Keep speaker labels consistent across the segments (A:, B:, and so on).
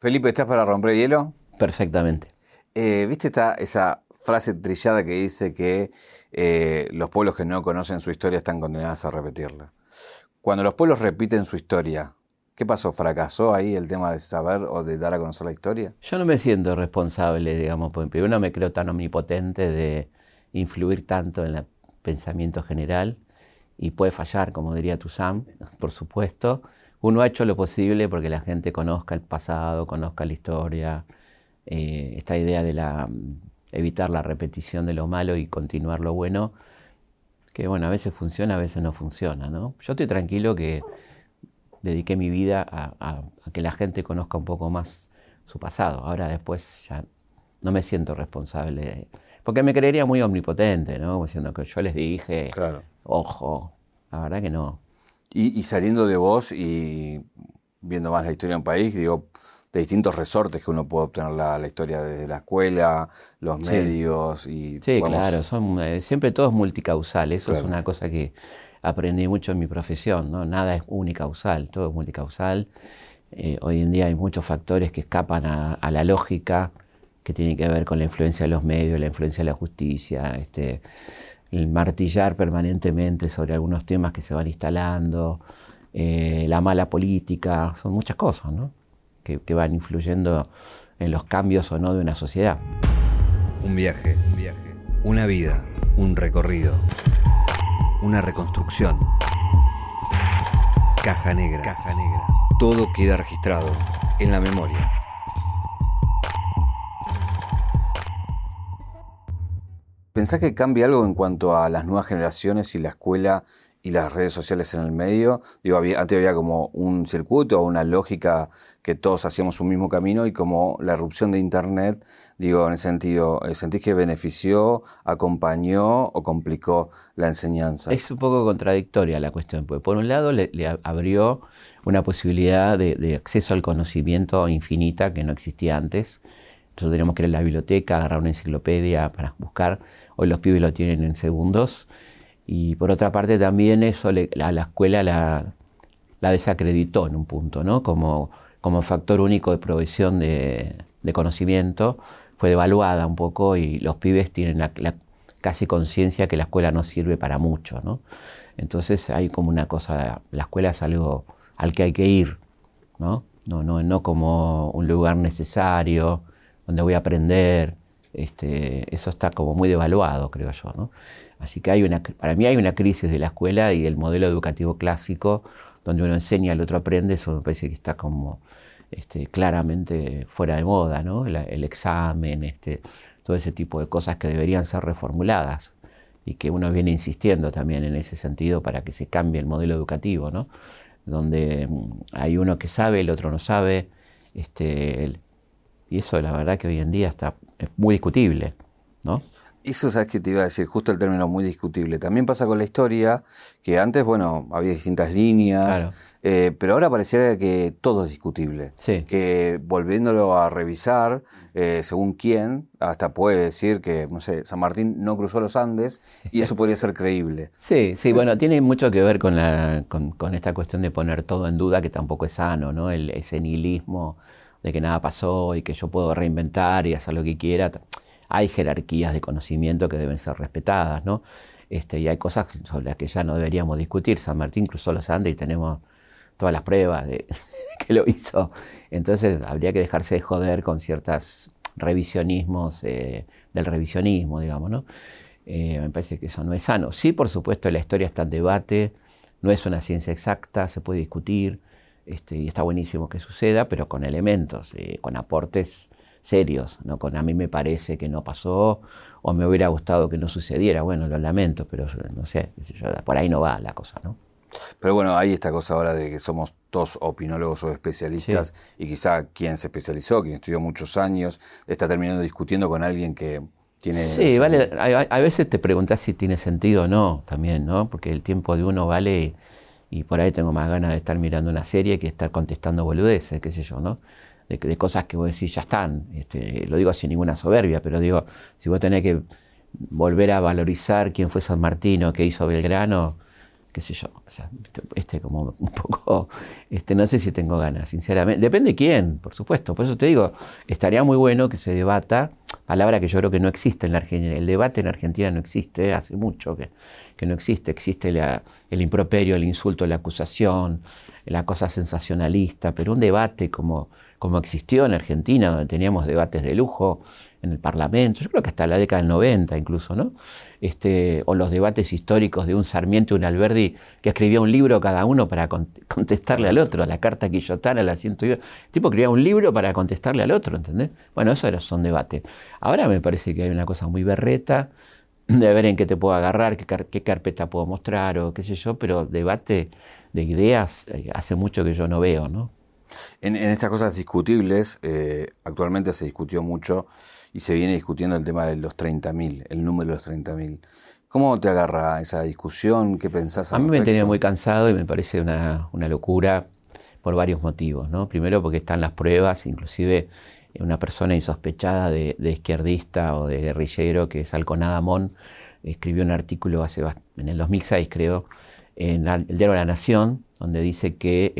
A: Felipe, ¿estás para romper hielo?
B: Perfectamente.
A: Eh, ¿Viste esta, esa frase trillada que dice que eh, los pueblos que no conocen su historia están condenados a repetirla? Cuando los pueblos repiten su historia, ¿qué pasó? ¿Fracasó ahí el tema de saber o de dar a conocer la historia?
B: Yo no me siento responsable, digamos, porque primero no me creo tan omnipotente de influir tanto en el pensamiento general y puede fallar, como diría Sam, por supuesto. Uno ha hecho lo posible porque la gente conozca el pasado, conozca la historia, eh, esta idea de la, evitar la repetición de lo malo y continuar lo bueno, que bueno, a veces funciona, a veces no funciona, ¿no? Yo estoy tranquilo que dediqué mi vida a, que la gente conozca un poco más su pasado. Ahora después ya no me siento responsable, porque me creería muy omnipotente, ¿no? Diciendo que yo les dije, ojo, la verdad que no.
A: Y, saliendo de vos y viendo más la historia de un país, digo, de distintos resortes que uno puede obtener la, historia desde la escuela, los medios y...
B: Sí, claro, son, eh, siempre todo es multicausal, eso es una cosa que aprendí mucho en mi profesión, ¿no? Nada es unicausal, todo es multicausal. Eh, hoy en día hay muchos factores que escapan a, la lógica, que tienen que ver con la influencia de los medios, la influencia de la justicia, este, el martillar permanentemente sobre algunos temas que se van instalando, eh, la mala política, son muchas cosas ¿no? que, que, van influyendo en los cambios o no de una sociedad.
A: Un viaje, un viaje, una vida, un recorrido, una reconstrucción. Caja negra, caja negra. Todo queda registrado en la memoria. ¿Pensás que cambia algo en cuanto a las nuevas generaciones y la escuela y las redes sociales en el medio? Digo, antes había como un circuito o una lógica que todos hacíamos un mismo camino y como la erupción de Internet, digo, en ese sentido, eh, ¿sentís que benefició, acompañó o complicó la enseñanza?
B: Es un poco contradictoria la cuestión, porque por un lado le, abrió una posibilidad de, de acceso al conocimiento infinita que no existía antes nosotros teníamos que ir a la biblioteca, agarrar una enciclopedia para buscar. Hoy los pibes lo tienen en segundos. Y por otra parte también eso a la escuela la, desacreditó en un punto, ¿no? Como, como factor único de provisión de, conocimiento. Fue devaluada un poco y los pibes tienen casi conciencia que la escuela no sirve para mucho, ¿no? Entonces hay como una cosa, la escuela es algo al que hay que ir, ¿no? No, no, no como un lugar necesario, donde voy a aprender. Este, eso está como muy devaluado, creo yo. ¿no? Así que hay para mí hay una crisis de la escuela y del modelo educativo clásico, donde uno enseña, el otro aprende, eso me parece que está como este, claramente fuera de moda, ¿no? el, examen, este, todo ese tipo de cosas que deberían ser reformuladas y que uno viene insistiendo también en ese sentido para que se cambie el modelo educativo, ¿no? donde mm, hay uno que sabe, el otro no sabe, este, y eso la verdad que hoy en día está, es muy discutible, ¿no?
A: Eso sabes que te iba a decir, justo el término muy discutible. También pasa con la historia, que antes, bueno, había distintas líneas, eh, pero ahora pareciera que todo es discutible.
B: Sí.
A: Que volviéndolo a revisar, eh, según quién, hasta puede decir que, no sé, San Martín no cruzó los Andes y eso podría ser creíble.
B: Sí, sí, bueno, tiene mucho que ver con, la, con, con, esta cuestión de poner todo en duda, que tampoco es sano, ¿no? El, ese nihilismo de que nada pasó y que yo puedo reinventar y hacer lo que quiera. Hay jerarquías de conocimiento que deben ser respetadas, ¿no? Este, y hay cosas sobre las que ya no deberíamos discutir. San Martín cruzó los Andes y tenemos todas las pruebas de que lo hizo. Entonces habría que dejarse de joder con ciertos revisionismos eh, del revisionismo, digamos, ¿no? Eh, me parece que eso no es sano. Sí, por supuesto, la historia está en debate, no es una ciencia exacta, se puede discutir, este, y está buenísimo que suceda, pero con elementos, eh, con aportes serios, no con a mí me parece que no pasó o me hubiera gustado que no sucediera. Bueno, lo lamento, pero no sé, por ahí no va la cosa, ¿no?
A: Pero bueno, hay esta cosa ahora de que somos todos opinólogos o especialistas y quizá quien se especializó, quien estudió muchos años, está terminando discutiendo con alguien que tiene...
B: Sí, vale, a, veces te preguntas si tiene sentido o no también, ¿no? Porque el tiempo de uno vale y por ahí tengo más ganas de estar mirando una serie que estar contestando boludeces, qué sé yo, ¿no? De, cosas que vos decís ya están. Este, lo digo sin ninguna soberbia, pero digo, si vos tenés que volver a valorizar quién fue San Martín o qué hizo Belgrano, qué sé yo, este como un poco, este, no sé si tengo ganas, sinceramente. Depende de quién, por supuesto. Por eso te digo, estaría muy bueno que se debata, palabra que yo creo que no existe en la Argentina. El debate en Argentina no existe, hace mucho que, que no existe. Existe el improperio, el insulto, la acusación, la cosa sensacionalista, pero un debate como, como existió en Argentina, donde teníamos debates de lujo, en el Parlamento, yo creo que hasta la década del 90 incluso, ¿no? Este, o los debates históricos de un Sarmiento y un Alberdi que escribía un libro cada uno para contestarle al otro, la carta quillotana, la ciento El tipo escribía un libro para contestarle al otro, ¿entendés? Bueno, eso era, son debates. Ahora me parece que hay una cosa muy berreta de ver en qué te puedo agarrar, qué, qué carpeta puedo mostrar o qué sé yo, pero debate de ideas eh, hace mucho que yo no veo, ¿no?
A: En, estas cosas discutibles, eh, actualmente se discutió mucho y se viene discutiendo el tema de los 30.000, el número de los 30.000. ¿Cómo te agarra esa discusión? ¿Qué pensás?
B: A mí me tenía muy cansado y me parece una, locura por varios motivos. ¿no? Primero porque están las pruebas, inclusive una persona insospechada de, izquierdista o de guerrillero, que es Alconada Mon, escribió un artículo hace, en el 2006 creo, en el diario La Nación, donde dice que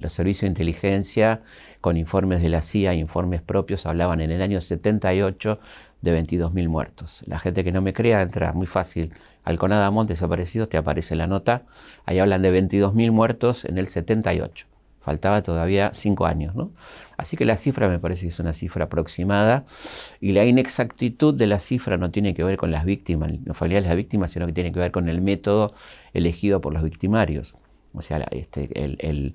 B: los servicios de inteligencia, con informes de la CIA, informes propios, hablaban en el año 78 de 22.000 muertos. La gente que no me crea entra muy fácil al Conadamont desaparecidos, te aparece la nota, ahí hablan de 22.000 muertos en el 78. Faltaba todavía cinco años, ¿no? Así que la cifra me parece que es una cifra aproximada y la inexactitud de la cifra no tiene que ver con las víctimas, no fue de las víctimas, sino que tiene que ver con el método elegido por los victimarios. O sea, este, el,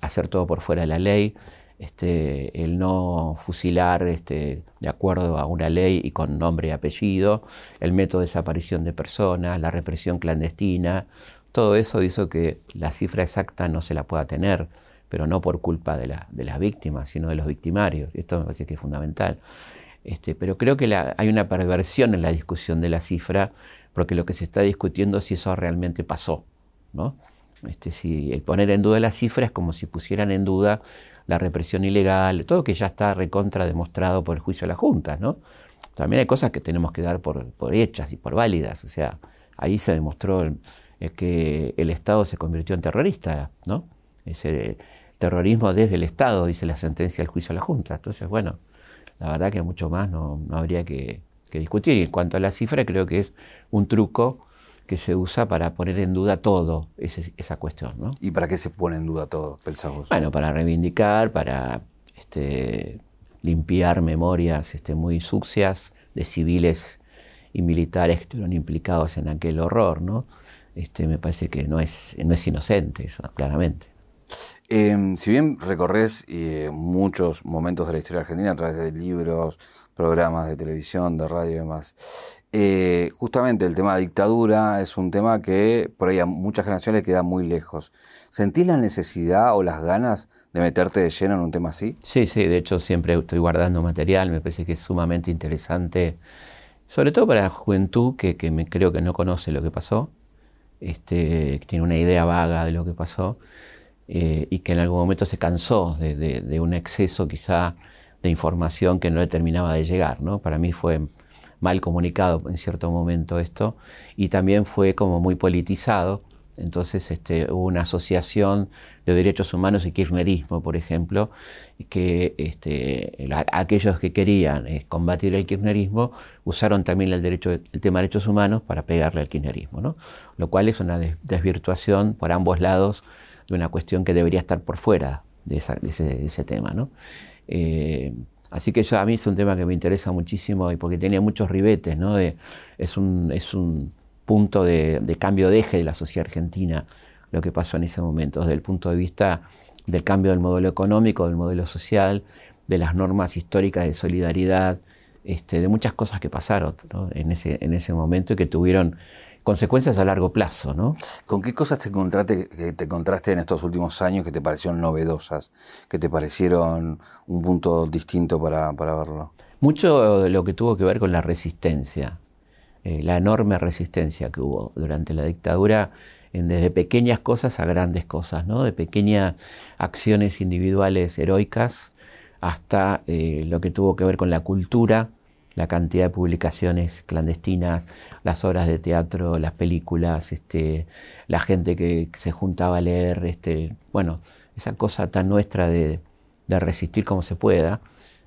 B: hacer todo por fuera de la ley, este, el no fusilar este, de acuerdo a una ley y con nombre y apellido, el método de desaparición de personas, la represión clandestina, todo eso hizo que la cifra exacta no se la pueda tener, pero no por culpa de, la, de las víctimas, sino de los victimarios. Esto me parece que es fundamental. Este, pero creo que hay una perversión en la discusión de la cifra, porque lo que se está discutiendo es si eso realmente pasó. ¿no? Este, si el poner en duda las cifras es como si pusieran en duda la represión ilegal, todo que ya está recontra demostrado por el juicio de la Junta, ¿no? También hay cosas que tenemos que dar por, hechas y por válidas, o sea, ahí se demostró que el Estado se convirtió en terrorista, ¿no? Ese terrorismo desde el Estado, dice la sentencia del juicio de la Junta. Entonces, bueno, la verdad que mucho más no, habría que, que discutir. Y en cuanto a la cifra, creo que es un truco que se usa para poner en duda todo esa cuestión. ¿no?
A: ¿Y para qué se pone en duda todo, pensamos?
B: Bueno, para reivindicar, para este, limpiar memorias este, muy sucias de civiles y militares que estuvieron implicados en aquel horror. ¿no? Este, me parece que no es, no es inocente eso, claramente.
A: Em, si bien recorres eh, muchos momentos de la historia argentina a través de libros, programas de televisión, de radio y demás, eh, justamente el tema de dictadura es un tema que por ahí a muchas generaciones queda muy lejos. ¿Sentís la necesidad o las ganas de meterte de lleno en un tema así?
B: Sí, sí, de hecho siempre estoy guardando material, me parece que es sumamente interesante, sobre todo para la juventud que, me, creo que no conoce lo que pasó, este, que tiene una idea vaga de lo que pasó eh, y que en algún momento se cansó de, un exceso quizá de información que no le terminaba de llegar. ¿no? Para mí fue mal comunicado en cierto momento esto, y también fue como muy politizado. Entonces este, hubo una asociación de derechos humanos y kirchnerismo, por ejemplo, que este, aquellos que querían eh, combatir el kirchnerismo usaron también el, derecho, el tema de derechos humanos para pegarle al kirchnerismo, ¿no? lo cual es una desvirtuación por ambos lados de una cuestión que debería estar por fuera de, ese, tema. ¿no? Eh, Así que a mí es un tema que me interesa muchísimo y porque tenía muchos ribetes, ¿no? es, un, es un punto de, cambio de eje de la sociedad argentina lo que pasó en ese momento, desde el punto de vista del cambio del modelo económico, del modelo social, de las normas históricas de solidaridad, este, de muchas cosas que pasaron en, ese, en ese momento y que tuvieron consecuencias a largo plazo, ¿no?
A: ¿Con qué cosas te encontraste, te encontraste en estos últimos años que te parecieron novedosas, que te parecieron un punto distinto para, verlo?
B: Mucho de lo que tuvo que ver con la resistencia, eh, la enorme resistencia que hubo durante la dictadura, en desde pequeñas cosas a grandes cosas, ¿no? De pequeñas acciones individuales heroicas hasta eh, lo que tuvo que ver con la cultura, la cantidad de publicaciones clandestinas, las obras de teatro, las películas, este, la gente que se juntaba a leer, este, bueno, esa cosa tan nuestra de, resistir como se pueda.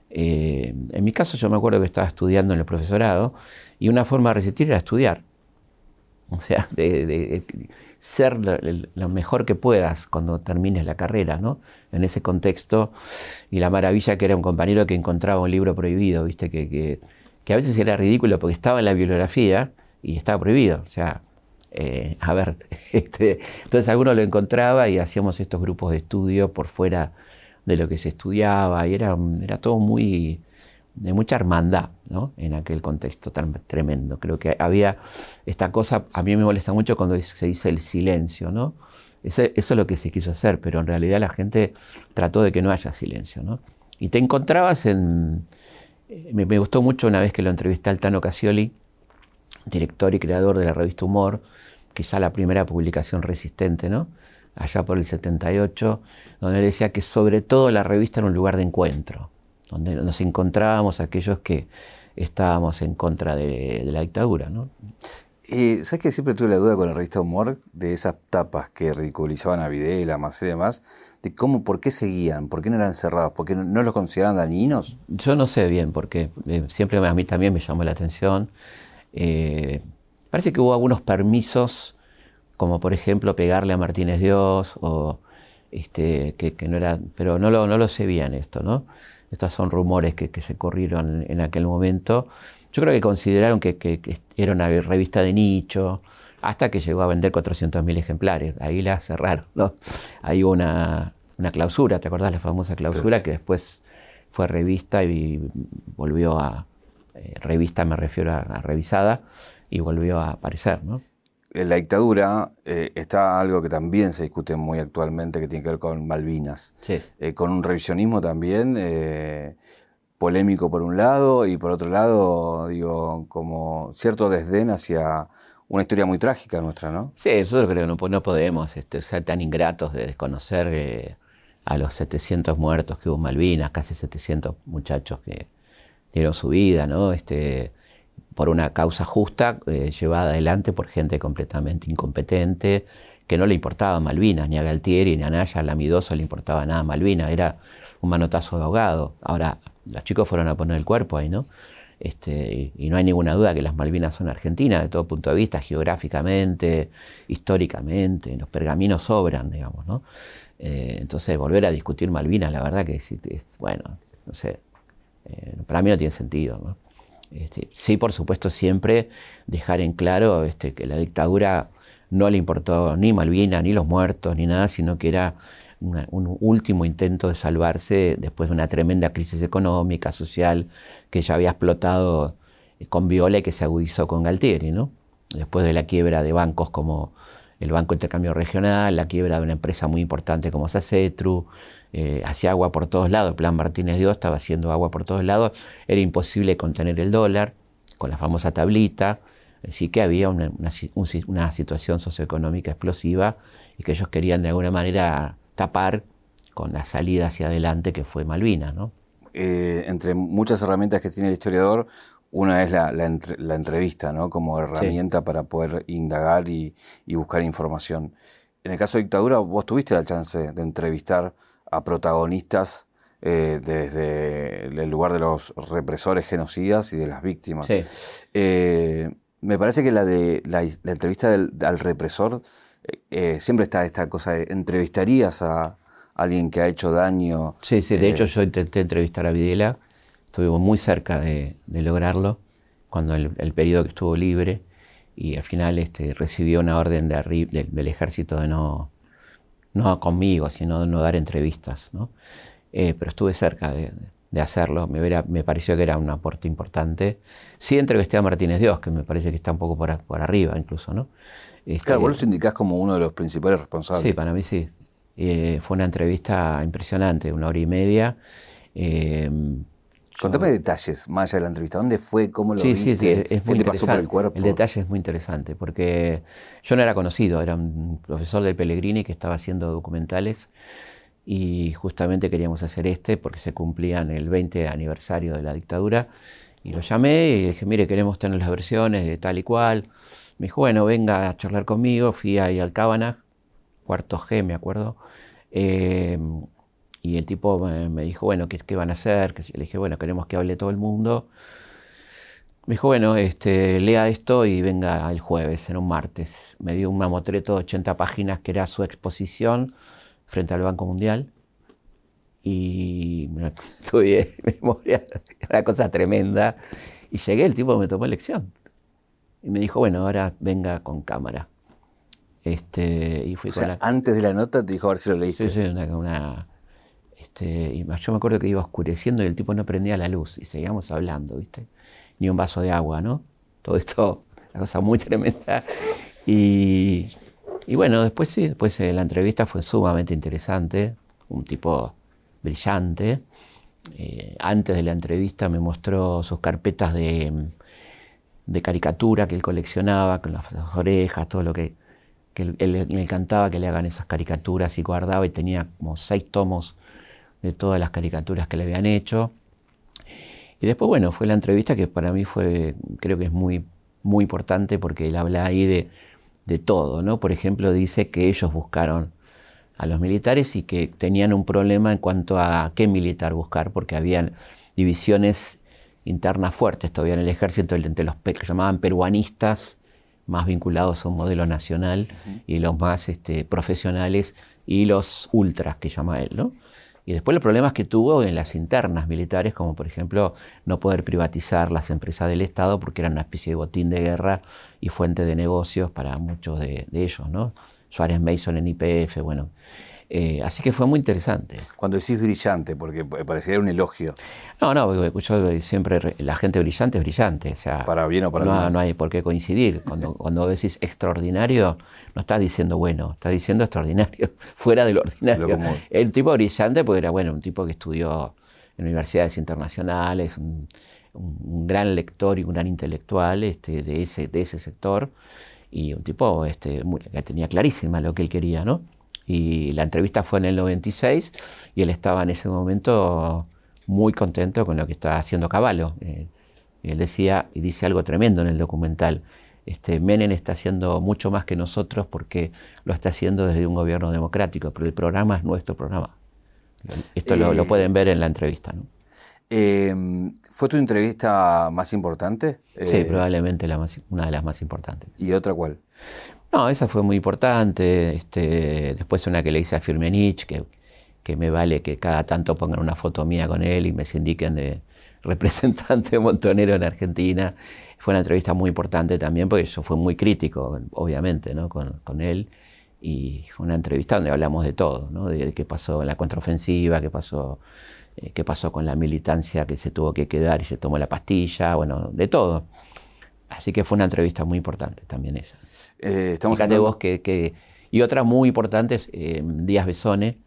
B: Eh, en mi caso yo me acuerdo que estaba estudiando en el profesorado y una forma de resistir era estudiar. O sea, de, ser lo, mejor que puedas cuando termines la carrera, ¿no? En ese contexto. Y la maravilla que era un compañero que encontraba un libro prohibido, ¿viste? Que, a veces era ridículo porque estaba en la bibliografía y estaba prohibido. O sea, eh, a ver, este, entonces alguno lo encontraba y hacíamos estos grupos de estudio por fuera de lo que se estudiaba y era, era todo muy de mucha hermandad ¿no? en aquel contexto tan tremendo. Creo que había esta cosa, a mí me molesta mucho cuando se dice el silencio, ¿no? Eso, es lo que se quiso hacer, pero en realidad la gente trató de que no haya silencio. ¿no? Y te encontrabas en... Eh, me, gustó mucho una vez que lo entrevisté al Tano Casioli, director y creador de la revista Humor, quizá la primera publicación resistente, ¿no? allá por el 78, donde decía que sobre todo la revista era un lugar de encuentro donde nos encontrábamos aquellos que estábamos en contra de, la dictadura. ¿no?
A: ¿Sabes que siempre tuve la duda con la revista Humor de esas tapas que ridiculizaban a Videla, más y demás? De cómo, por qué seguían, por qué no eran cerrados, por qué no, los consideraban dañinos?
B: Yo no sé bien, porque eh, siempre a mí también me llamó la atención. Eh, parece que hubo algunos permisos, como por ejemplo pegarle a Martínez Dios, o este, que, no era, pero no lo, no lo sé bien esto, ¿no? Estos son rumores que, se corrieron en aquel momento. Yo creo que consideraron que, era una revista de nicho, hasta que llegó a vender 400.000 ejemplares. Ahí la cerraron. ¿no? Ahí hubo una, clausura, ¿te acordás la famosa clausura? Que después fue revista y volvió a. Eh, revista me refiero a, a, revisada y volvió a aparecer, ¿no?
A: en la dictadura eh, está algo que también se discute muy actualmente, que tiene que ver con Malvinas. Eh, con un revisionismo también polémico por un lado y por otro lado, digo, como cierto desdén hacia una historia muy trágica nuestra, ¿no?
B: Sí, nosotros creo que no, podemos este, ser tan ingratos de desconocer a los 700 muertos que hubo en Malvinas, casi 700 muchachos que dieron su vida, ¿no? Este, por una causa justa eh, llevada adelante por gente completamente incompetente, que no le importaba Malvinas, ni a Galtieri, ni a Naya, a Lamidoso le importaba nada Malvinas, era un manotazo de ahogado. Ahora, los chicos fueron a poner el cuerpo ahí, ¿no? Este, y no hay ninguna duda que las Malvinas son argentinas de todo punto de vista, geográficamente, históricamente, los pergaminos sobran, digamos, ¿no? Eh, entonces, volver a discutir Malvinas, la verdad que es, bueno, no sé, eh, para mí no tiene sentido, ¿no? Este, sí, por supuesto, siempre dejar en claro este, que la dictadura no le importó ni Malvinas, ni los muertos, ni nada, sino que era un último intento de salvarse después de una tremenda crisis económica, social, que ya había explotado con Viola y que se agudizó con Galtieri, ¿no? Después de la quiebra de bancos como el Banco Intercambio Regional, la quiebra de una empresa muy importante como Sacetru, eh, hacía agua por todos lados, el plan Martínez Dios estaba haciendo agua por todos lados, era imposible contener el dólar con la famosa tablita, así que había una, situación socioeconómica explosiva y que ellos querían de alguna manera tapar con la salida hacia adelante que fue Malvinas. ¿no?
A: Eh, entre muchas herramientas que tiene el historiador, una es la, entrevista, ¿no? Como herramienta para poder indagar y, buscar información. En el caso de dictadura, vos tuviste la chance de entrevistar a protagonistas eh, desde el lugar de los represores genocidas y de las víctimas. Eh, me parece que la de la, entrevista al represor eh, siempre está esta cosa de entrevistarías a alguien que ha hecho daño.
B: Sí, sí, de hecho yo intenté entrevistar a Videla, estuvimos muy cerca de, lograrlo cuando el, periodo que estuvo libre y al final este, recibió una orden de, del ejército de no, no conmigo, sino de no dar entrevistas, ¿no? Eh, pero estuve cerca de, hacerlo, me, me, pareció que era un aporte importante. Sí entrevisté a Martínez Dios, que me parece que está un poco por, por arriba incluso, ¿no?
A: Este, claro, vos lo indicás como uno de los principales responsables.
B: Sí, para mí sí. Eh, fue una entrevista impresionante, una hora y media.
A: Eh, Contame detalles más allá de la entrevista. ¿Dónde fue? ¿Cómo lo
B: sí, Sí, sí, es muy pasó por el cuerpo? El detalle es muy interesante porque yo no era conocido, era un profesor del Pellegrini que estaba haciendo documentales y justamente queríamos hacer este porque se cumplían el 20 aniversario de la dictadura Y lo llamé y dije, mire, queremos tener las versiones de tal y cual. Me dijo, bueno, venga a charlar conmigo. Fui ahí al Cábana, cuarto G, me acuerdo. Eh, y el tipo me, dijo, bueno, ¿qué, van a hacer? Le dije, bueno, queremos que hable todo el mundo. Me dijo, bueno, este, lea esto y venga el jueves, en un martes. Me dio un mamotreto de 80 páginas que era su exposición frente al Banco Mundial. Y me estudié memoria, era una cosa tremenda. Y llegué, el tipo me tomó lección. Y me dijo, bueno, ahora venga con cámara.
A: Este, y fui antes de la nota te dijo a ver si lo leíste.
B: Sí, sí, una, este, y yo me acuerdo que iba oscureciendo y el tipo no prendía la luz y seguíamos hablando, ¿viste? Ni un vaso de agua, ¿no? Todo esto, una cosa muy tremenda. Y, y bueno, después sí, después eh, la entrevista fue sumamente interesante, un tipo brillante. Eh, antes de la entrevista me mostró sus carpetas de, de caricatura que él coleccionaba, con las, orejas, todo lo que, él, le encantaba que le hagan esas caricaturas y guardaba y tenía como seis tomos de todas las caricaturas que le habían hecho. Y después, bueno, fue la entrevista que para mí fue, creo que es muy, muy importante porque él habla ahí de, de todo, ¿no? Por ejemplo, dice que ellos buscaron a los militares y que tenían un problema en cuanto a qué militar buscar, porque habían divisiones internas fuertes todavía en el ejército entre los que llamaban peruanistas, más vinculados a un modelo nacional, y los más este, profesionales, y los ultras que llama él, ¿no? Y después los problemas que tuvo en las internas militares, como por ejemplo no poder privatizar las empresas del Estado porque eran una especie de botín de guerra y fuente de negocios para muchos de, de ellos, ¿no? Suárez Mason en IPF, bueno. Eh, así que fue muy interesante.
A: Cuando decís brillante, porque parecía un elogio.
B: No, no, yo siempre, la gente brillante es brillante. O sea,
A: para bien o para
B: no,
A: mal.
B: No hay por qué coincidir. Cuando, cuando decís extraordinario, no estás diciendo bueno, estás diciendo extraordinario, fuera del ordinario. El tipo brillante, porque era bueno, un tipo que estudió en universidades internacionales, un, gran lector y un gran intelectual este, de, ese, de ese sector y un tipo este, que tenía clarísima lo que él quería, ¿no? Y la entrevista fue en el 96 y él estaba en ese momento muy contento con lo que estaba haciendo Caballo. Eh, él decía, y dice algo tremendo en el documental, este, Menem está haciendo mucho más que nosotros porque lo está haciendo desde un gobierno democrático, pero el programa es nuestro programa. Esto lo, lo, eh, pueden ver en la entrevista. ¿no?
A: Em, ¿Fue tu entrevista más importante?
B: Sí, eh, probablemente la una de las más importantes.
A: ¿Y otra cuál?
B: No, esa fue muy importante. Este, después una que le hice a Firmenich, que, que me vale que cada tanto pongan una foto mía con él y me sindiquen de representante montonero en Argentina. Fue una entrevista muy importante también, porque eso fue muy crítico, obviamente, ¿no? con, con él. Y fue una entrevista donde hablamos de todo, ¿no? de qué pasó en la contraofensiva, qué pasó eh, qué pasó con la militancia que se tuvo que quedar y se tomó la pastilla, bueno, de todo. Así que fue una entrevista muy importante también esa. Eh, estamos vos que, y otra muy importante eh, Díaz Besone,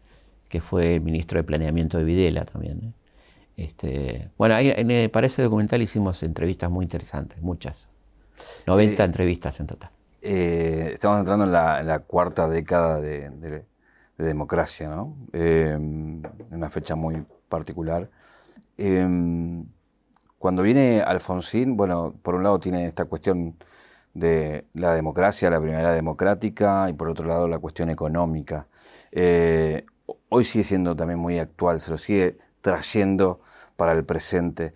B: que fue el ministro de Planeamiento de Videla también. ¿eh? Este, bueno, ahí, en, para ese documental hicimos entrevistas muy interesantes, muchas. 90 entrevistas en total.
A: estamos entrando en la, cuarta década de, de democracia, ¿no? una fecha muy particular. Cuando viene Alfonsín, bueno, por un lado tiene esta cuestión de la democracia, la primera democrática, y por otro lado la cuestión económica. Eh, hoy sigue siendo también muy actual, se lo sigue trayendo para el presente.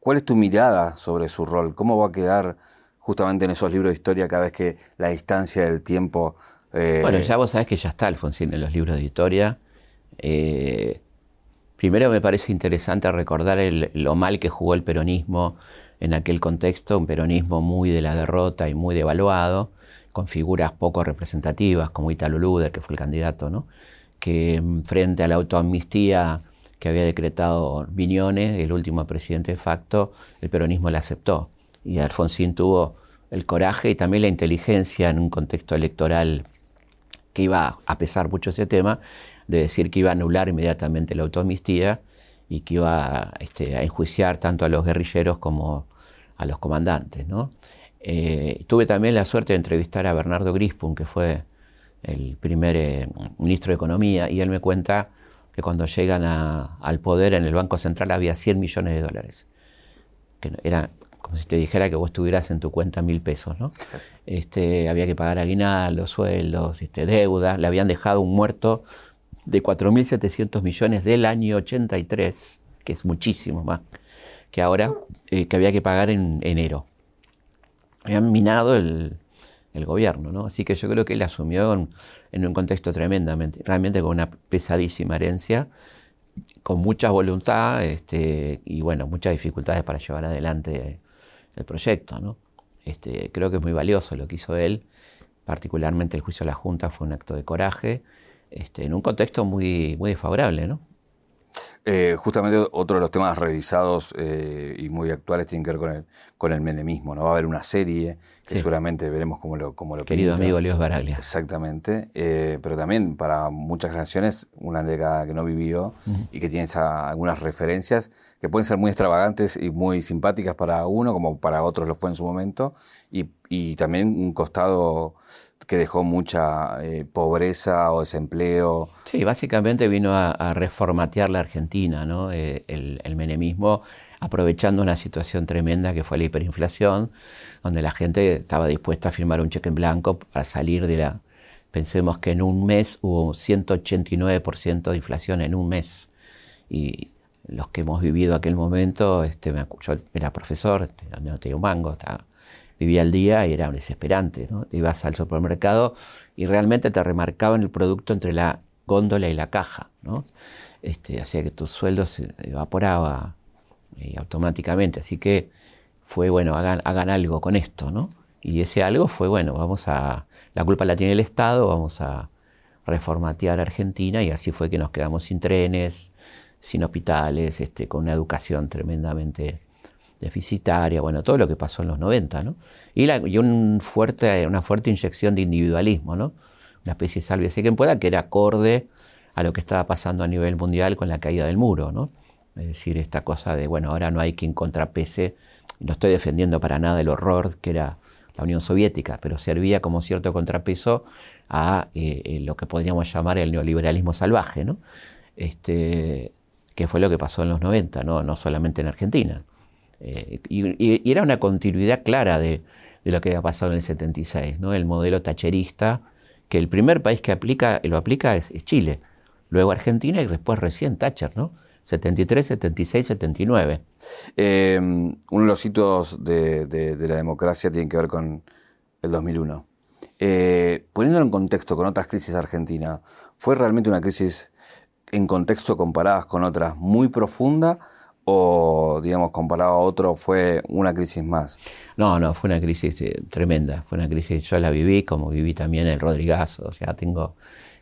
A: ¿Cuál es tu mirada sobre su rol? ¿Cómo va a quedar justamente en esos libros de historia cada vez que la distancia del tiempo...
B: Eh, bueno, ya vos sabés que ya está Alfonsín en los libros de historia. Eh, Primero me parece interesante recordar lo mal que jugó el peronismo en aquel contexto, un peronismo muy de la derrota y muy devaluado, con figuras poco representativas como Italo Luder, que fue el candidato, ¿no? que mm, frente a la autoamnistía que había decretado Viñones, el último presidente de facto, el peronismo la aceptó. Y Alfonsín tuvo el coraje y también la inteligencia en un contexto electoral que iba a pesar mucho ese tema, de decir que iba a anular inmediatamente la autoamnistía y que iba este, a enjuiciar tanto a los guerrilleros como a los comandantes. ¿no? Eh, tuve también la suerte de entrevistar a Bernardo Grispun, que fue el primer eh, ministro de Economía, y él me cuenta que cuando llegan al poder en el Banco Central había 100 millones de dólares. que era como si te dijera que vos tuvieras en tu cuenta mil pesos, ¿no? Este, había que pagar aguinaldos, sueldos, este, deuda, le habían dejado un muerto de 4.700 millones del año 83, que es muchísimo más que ahora, eh, que había que pagar en enero. Habían minado el, gobierno, ¿no? Así que yo creo que él asumió en, un contexto tremendamente, realmente con una pesadísima herencia, con mucha voluntad este, y bueno, muchas dificultades para llevar adelante el proyecto, ¿no? Este, creo que es muy valioso lo que hizo él, particularmente el juicio de la Junta fue un acto de coraje, este, en un contexto muy, muy desfavorable, ¿no?
A: Eh, justamente otro de los temas revisados eh, y muy actuales tiene que ver con el, con el menemismo. ¿no? Va a haber una serie que seguramente veremos cómo lo cómo lo
B: Querido amigo Leos Baraglia.
A: Exactamente. Eh, pero también para muchas generaciones, una década que no vivió y que tiene algunas referencias que pueden ser muy extravagantes y muy simpáticas para uno, como para otros lo fue en su momento, y, y también un costado que dejó mucha eh, pobreza o desempleo.
B: Sí, básicamente vino a, reformatear la Argentina, ¿no? Eh, el, menemismo, aprovechando una situación tremenda que fue la hiperinflación, donde la gente estaba dispuesta a firmar un cheque en blanco para salir de la... Pensemos que en un mes hubo 189% de inflación en un mes. Y los que hemos vivido aquel momento, este, yo era profesor, no tenía un mango, estaba vivía al día y era desesperante. ¿no? Ibas al supermercado y realmente te remarcaban el producto entre la góndola y la caja. ¿no? Este, hacía que tu sueldo se evaporaba eh, automáticamente. Así que fue, bueno, hagan, hagan algo con esto. ¿no? Y ese algo fue, bueno, vamos a, la culpa la tiene el Estado, vamos a reformatear Argentina y así fue que nos quedamos sin trenes, sin hospitales, este, con una educación tremendamente deficitaria, bueno, todo lo que pasó en los 90, ¿no? Y, la, un fuerte, una fuerte inyección de individualismo, ¿no? Una especie de salve quien pueda que era acorde a lo que estaba pasando a nivel mundial con la caída del muro, ¿no? Es decir, esta cosa de, bueno, ahora no hay quien contrapese, no estoy defendiendo para nada el horror que era la Unión Soviética, pero servía como cierto contrapeso a eh, eh, lo que podríamos llamar el neoliberalismo salvaje, ¿no? Este, que fue lo que pasó en los 90, ¿no? no solamente en Argentina. Eh, y, era una continuidad clara de, lo que había pasado en el 76, ¿no? el modelo tacherista, que el primer país que aplica, lo aplica es, Chile, luego Argentina y después recién Thatcher, ¿no? 73, 76, 79.
A: uno de los hitos de, la democracia tiene que ver con el 2001. Eh, poniéndolo en contexto con otras crisis argentinas, ¿fue realmente una crisis en contexto comparadas con otras muy profunda o, digamos, comparado a otro, fue una crisis más?
B: No, no, fue una crisis eh, tremenda. Fue una crisis, yo la viví como viví también el Rodrigazo, o sea, tengo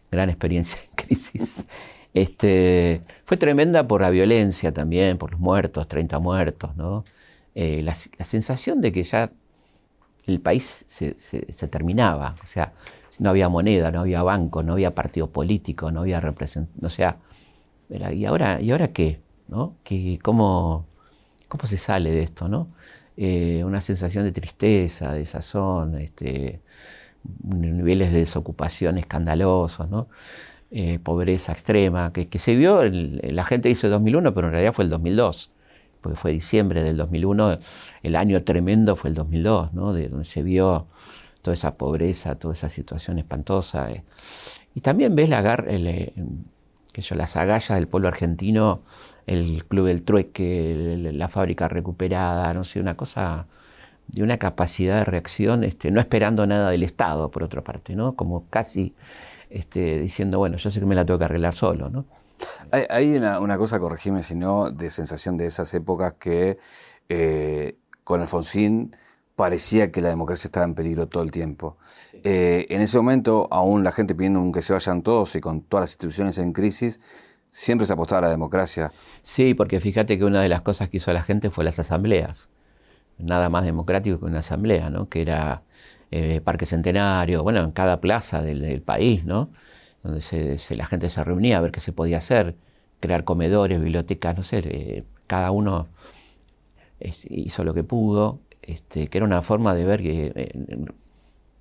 B: gran experiencia en crisis. Este, fue tremenda por la violencia también, por los muertos, 30 muertos, ¿no? Eh, la, sensación de que ya el país se, se, terminaba, o sea, no había moneda, no había banco, no había partido político, no había representación, o sea, ¿y ahora, ¿y ahora qué? Que, ¿cómo, ¿Cómo se sale de esto? ¿no? Eh, una sensación de tristeza, de sazón, este, niveles de desocupación escandalosos, ¿no? Eh, pobreza extrema, que, se vio, la gente dice 2001, pero en realidad fue el 2002, porque fue diciembre del 2001, el año tremendo fue el 2002, ¿no? de donde se vio toda esa pobreza, toda esa situación espantosa. Eh. Y también ves el, que las agallas del pueblo argentino el Club del Trueque, la fábrica recuperada, no sé, una cosa de una capacidad de reacción, este, no esperando nada del Estado, por otra parte, ¿no? Como casi este, diciendo, bueno, yo sé que me la tengo que arreglar solo, ¿no?
A: Hay, una, cosa, corregime si no, de sensación de esas épocas que eh, con Alfonsín parecía que la democracia estaba en peligro todo el tiempo. Eh, en ese momento, aún la gente pidiendo que se vayan todos y con todas las instituciones en crisis, siempre se apostaba a la democracia.
B: Sí, porque fíjate que una de las cosas que hizo la gente fue las asambleas. Nada más democrático que una asamblea, ¿no? Que era eh, Parque Centenario, bueno, en cada plaza del, país, ¿no? Donde se, la gente se reunía a ver qué se podía hacer, crear comedores, bibliotecas, no sé, eh, cada uno hizo lo que pudo, este, que era una forma de ver que eh,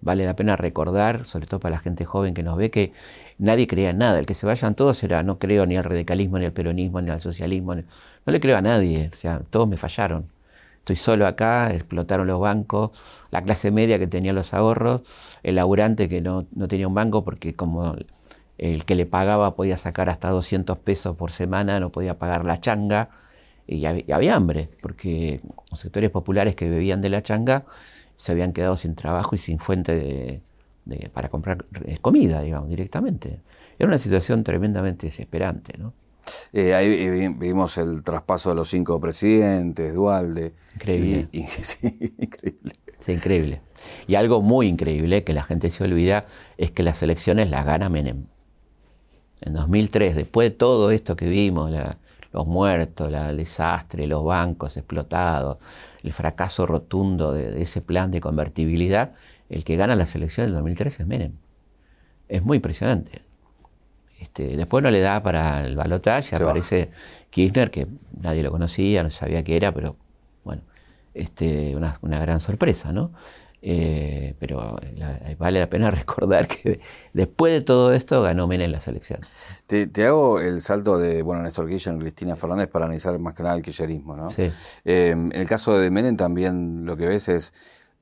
B: vale la pena recordar, sobre todo para la gente joven que nos ve, que nadie creía en nada. El que se vayan todos era, no creo ni al radicalismo, ni al peronismo, ni al socialismo. no le creo a nadie. O sea, todos me fallaron. estoy solo acá, explotaron los bancos, la clase media que tenía los ahorros, el laburante que no, no tenía un banco porque como el que le pagaba podía sacar hasta 200 pesos por semana, no podía pagar la changa, y había, hambre, porque los sectores populares que bebían de la changa se habían quedado sin trabajo y sin fuente de, para comprar eh, comida, digamos, directamente. Era una situación tremendamente desesperante, ¿no?
A: Eh, ahí vimos el traspaso de los cinco presidentes, Dualde.
B: Increíble. sí, increíble. Sí, increíble. Y algo muy increíble que la gente se olvida es que las elecciones las gana Menem. En 2003, después de todo esto que vimos, los muertos, el desastre, los bancos explotados, el fracaso rotundo de, ese plan de convertibilidad, el que gana las elecciones del 2003 es Menem. Es muy impresionante. Este, después no le da para el balotaje, aparece Kirchner, que nadie lo conocía, no sabía qué era, pero bueno, este, una, una gran sorpresa, ¿no? Eh, pero vale la pena recordar que después de todo esto ganó Menem las elecciones.
A: Te, hago el salto de bueno Néstor Kirchner y Cristina Fernández para analizar más que nada el kirchnerismo. ¿no?
B: Sí.
A: Em, en el caso de Menem también lo que ves es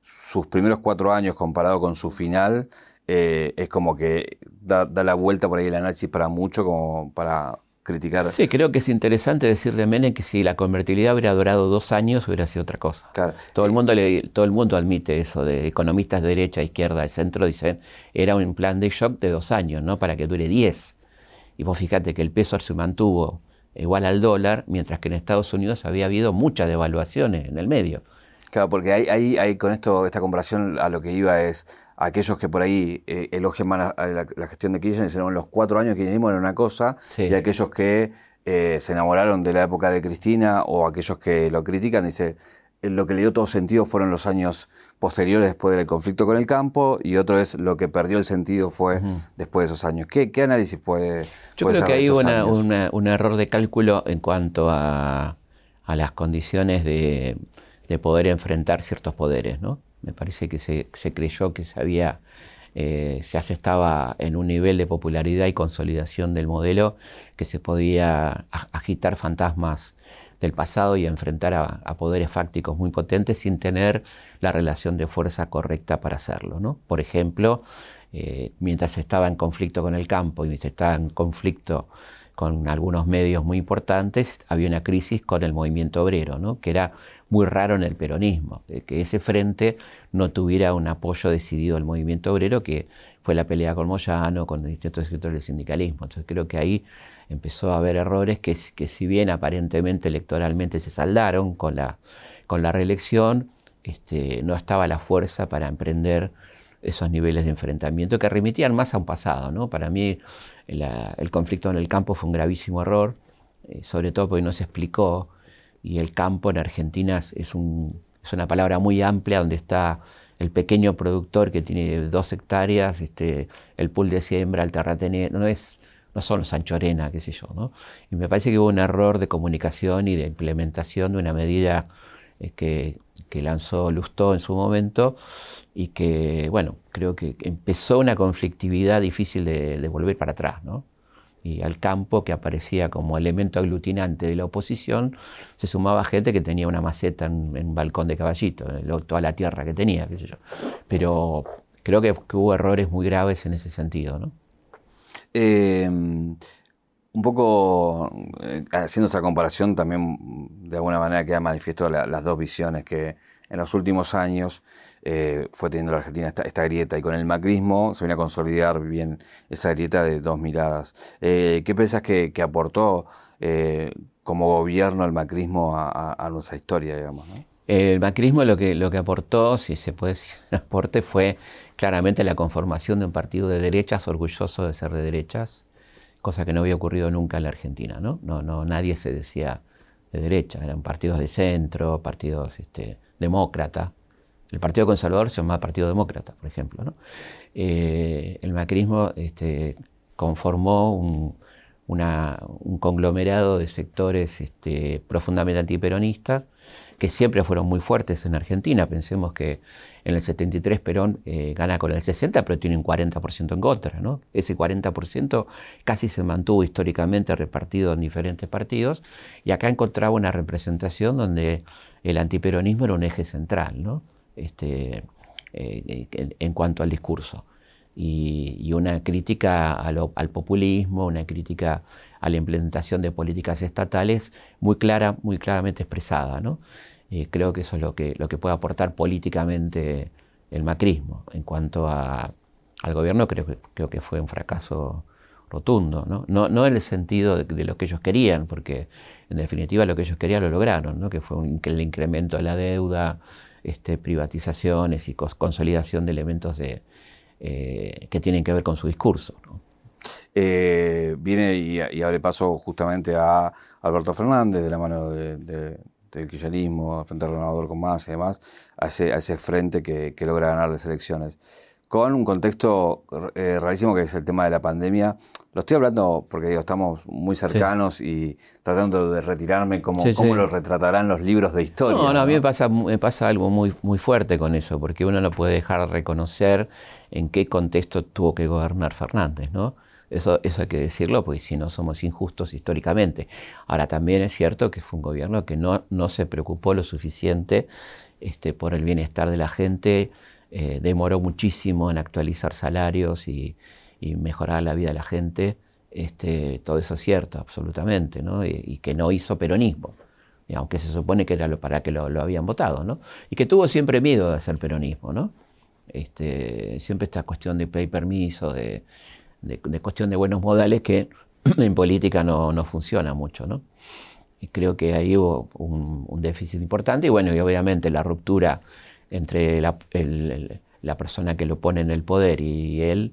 A: sus primeros cuatro años comparado con su final, eh, es como que da, da, la vuelta por ahí el análisis para mucho, como para criticar.
B: Sí, creo que es interesante decir de Menem que si la convertibilidad hubiera durado dos años hubiera sido otra cosa. Todo, el mundo todo el mundo admite eso, de economistas de derecha, izquierda, del centro, dicen, era un plan de shock de dos años, ¿no? Para que dure diez. Y vos fíjate que el peso se mantuvo igual al dólar, mientras que en Estados Unidos había habido muchas devaluaciones en el medio.
A: Claro, porque ahí, hay, con esto, esta comparación a lo que iba es aquellos que por ahí eh, elogian más la, gestión de Kirchner, dicen, los cuatro años que kirchnerismo era una cosa, y aquellos que eh, se enamoraron de la época de Cristina o aquellos que lo critican, dice, eh, lo que le dio todo sentido fueron los años posteriores después del conflicto con el campo y otro es lo que perdió el sentido fue después de esos años. ¿Qué, análisis puede...
B: Yo creo que hay un error de cálculo en cuanto a, a las condiciones de, de poder enfrentar ciertos poderes, ¿no? Me parece que se, creyó que se había, eh, ya se estaba en un nivel de popularidad y consolidación del modelo que se podía agitar fantasmas del pasado y enfrentar a, poderes fácticos muy potentes sin tener la relación de fuerza correcta para hacerlo. ¿no? Por ejemplo, eh, mientras estaba en conflicto con el campo y mientras estaba en conflicto con algunos medios muy importantes, había una crisis con el movimiento obrero, ¿no? que era muy raro en el peronismo, que ese frente no tuviera un apoyo decidido al movimiento obrero, que fue la pelea con Moyano, con distintos sectores del sindicalismo. Entonces creo que ahí empezó a haber errores que, que si bien aparentemente electoralmente se saldaron con la, con la reelección, este, no estaba la fuerza para emprender esos niveles de enfrentamiento que remitían más a un pasado. ¿no? Para mí el conflicto en el campo fue un gravísimo error, eh, sobre todo porque no se explicó, y el campo en Argentina es, una palabra muy amplia donde está el pequeño productor que tiene dos hectáreas, este, el pool de siembra, el terrateniente, no es no son los anchorena, qué sé yo, ¿no? Y me parece que hubo un error de comunicación y de implementación de una medida eh, que, lanzó Lustó en su momento y que, bueno, creo que empezó una conflictividad difícil de, volver para atrás, ¿no? Y al campo, que aparecía como elemento aglutinante de la oposición, se sumaba gente que tenía una maceta en, un balcón de caballito, toda la tierra que tenía, qué sé yo. Pero creo que, hubo errores muy graves en ese sentido, ¿no?
A: Em, un poco eh, haciendo esa comparación también de alguna manera queda manifiesto las dos visiones que en los últimos años eh, fue teniendo la Argentina esta, grieta y con el macrismo se viene a consolidar bien esa grieta de dos miradas. Eh, ¿Qué piensas que, aportó eh, como gobierno el macrismo a, nuestra historia, digamos?
B: El macrismo lo que, lo que aportó, si se puede decir un aporte, fue claramente la conformación de un partido de derechas orgulloso de ser de derechas, cosa que no había ocurrido nunca en la Argentina, ¿no? No, no nadie se decía de derecha, eran partidos de centro, partidos este, demócrata. El Partido Conservador se llamaba Partido Demócrata, por ejemplo. Eh, el macrismo este, conformó un conglomerado de sectores este, profundamente antiperonistas que siempre fueron muy fuertes en Argentina. Pensemos que en el 73 Perón eh, gana con el 60, pero tiene un 40% en contra. Ese 40% casi se mantuvo históricamente repartido en diferentes partidos y acá encontraba una representación donde el antiperonismo era un eje central ¿no? este, eh, en cuanto al discurso. Y, una crítica al populismo, una crítica a la implementación de políticas estatales muy clara, muy claramente expresada. ¿no? Eh, creo que eso es lo que, lo que puede aportar políticamente el macrismo. En cuanto a, al gobierno, creo creo que fue un fracaso rotundo, ¿no? No, no en el sentido de, lo que ellos querían, porque en definitiva lo que ellos querían lo lograron, ¿no? que fue el incremento de la deuda, este, privatizaciones y consolidación de elementos de, eh, que tienen que ver con su discurso.
A: Eh, viene y, abre paso justamente a Alberto Fernández de la mano de, del kirchnerismo, frente al renovador con más y demás, a ese, a ese frente que, logra ganar las elecciones. Con un contexto eh, rarísimo que es el tema de la pandemia. Lo estoy hablando porque digo, estamos muy cercanos y tratando de retirarme cómo, cómo lo retratarán los libros de historia.
B: No, no, a mí me pasa, me pasa algo muy, muy fuerte con eso, porque uno no puede dejar de reconocer en qué contexto tuvo que gobernar Fernández, ¿no? Eso, hay que decirlo, porque si no somos injustos históricamente. Ahora, también es cierto que fue un gobierno que no, no se preocupó lo suficiente este, por el bienestar de la gente, eh, demoró muchísimo en actualizar salarios y, mejorar la vida de la gente. Este, todo eso es cierto, absolutamente, ¿no? y, que no hizo peronismo aunque se supone que era lo, para que lo, lo, habían votado, ¿no? Y que tuvo siempre miedo de hacer peronismo, ¿no? Este, siempre esta cuestión de pedir permiso, de, de, cuestión de buenos modales que en política no, no funciona mucho, ¿no? Y creo que ahí hubo un, déficit importante y bueno, y obviamente la ruptura entre la, la, persona que lo pone en el poder y él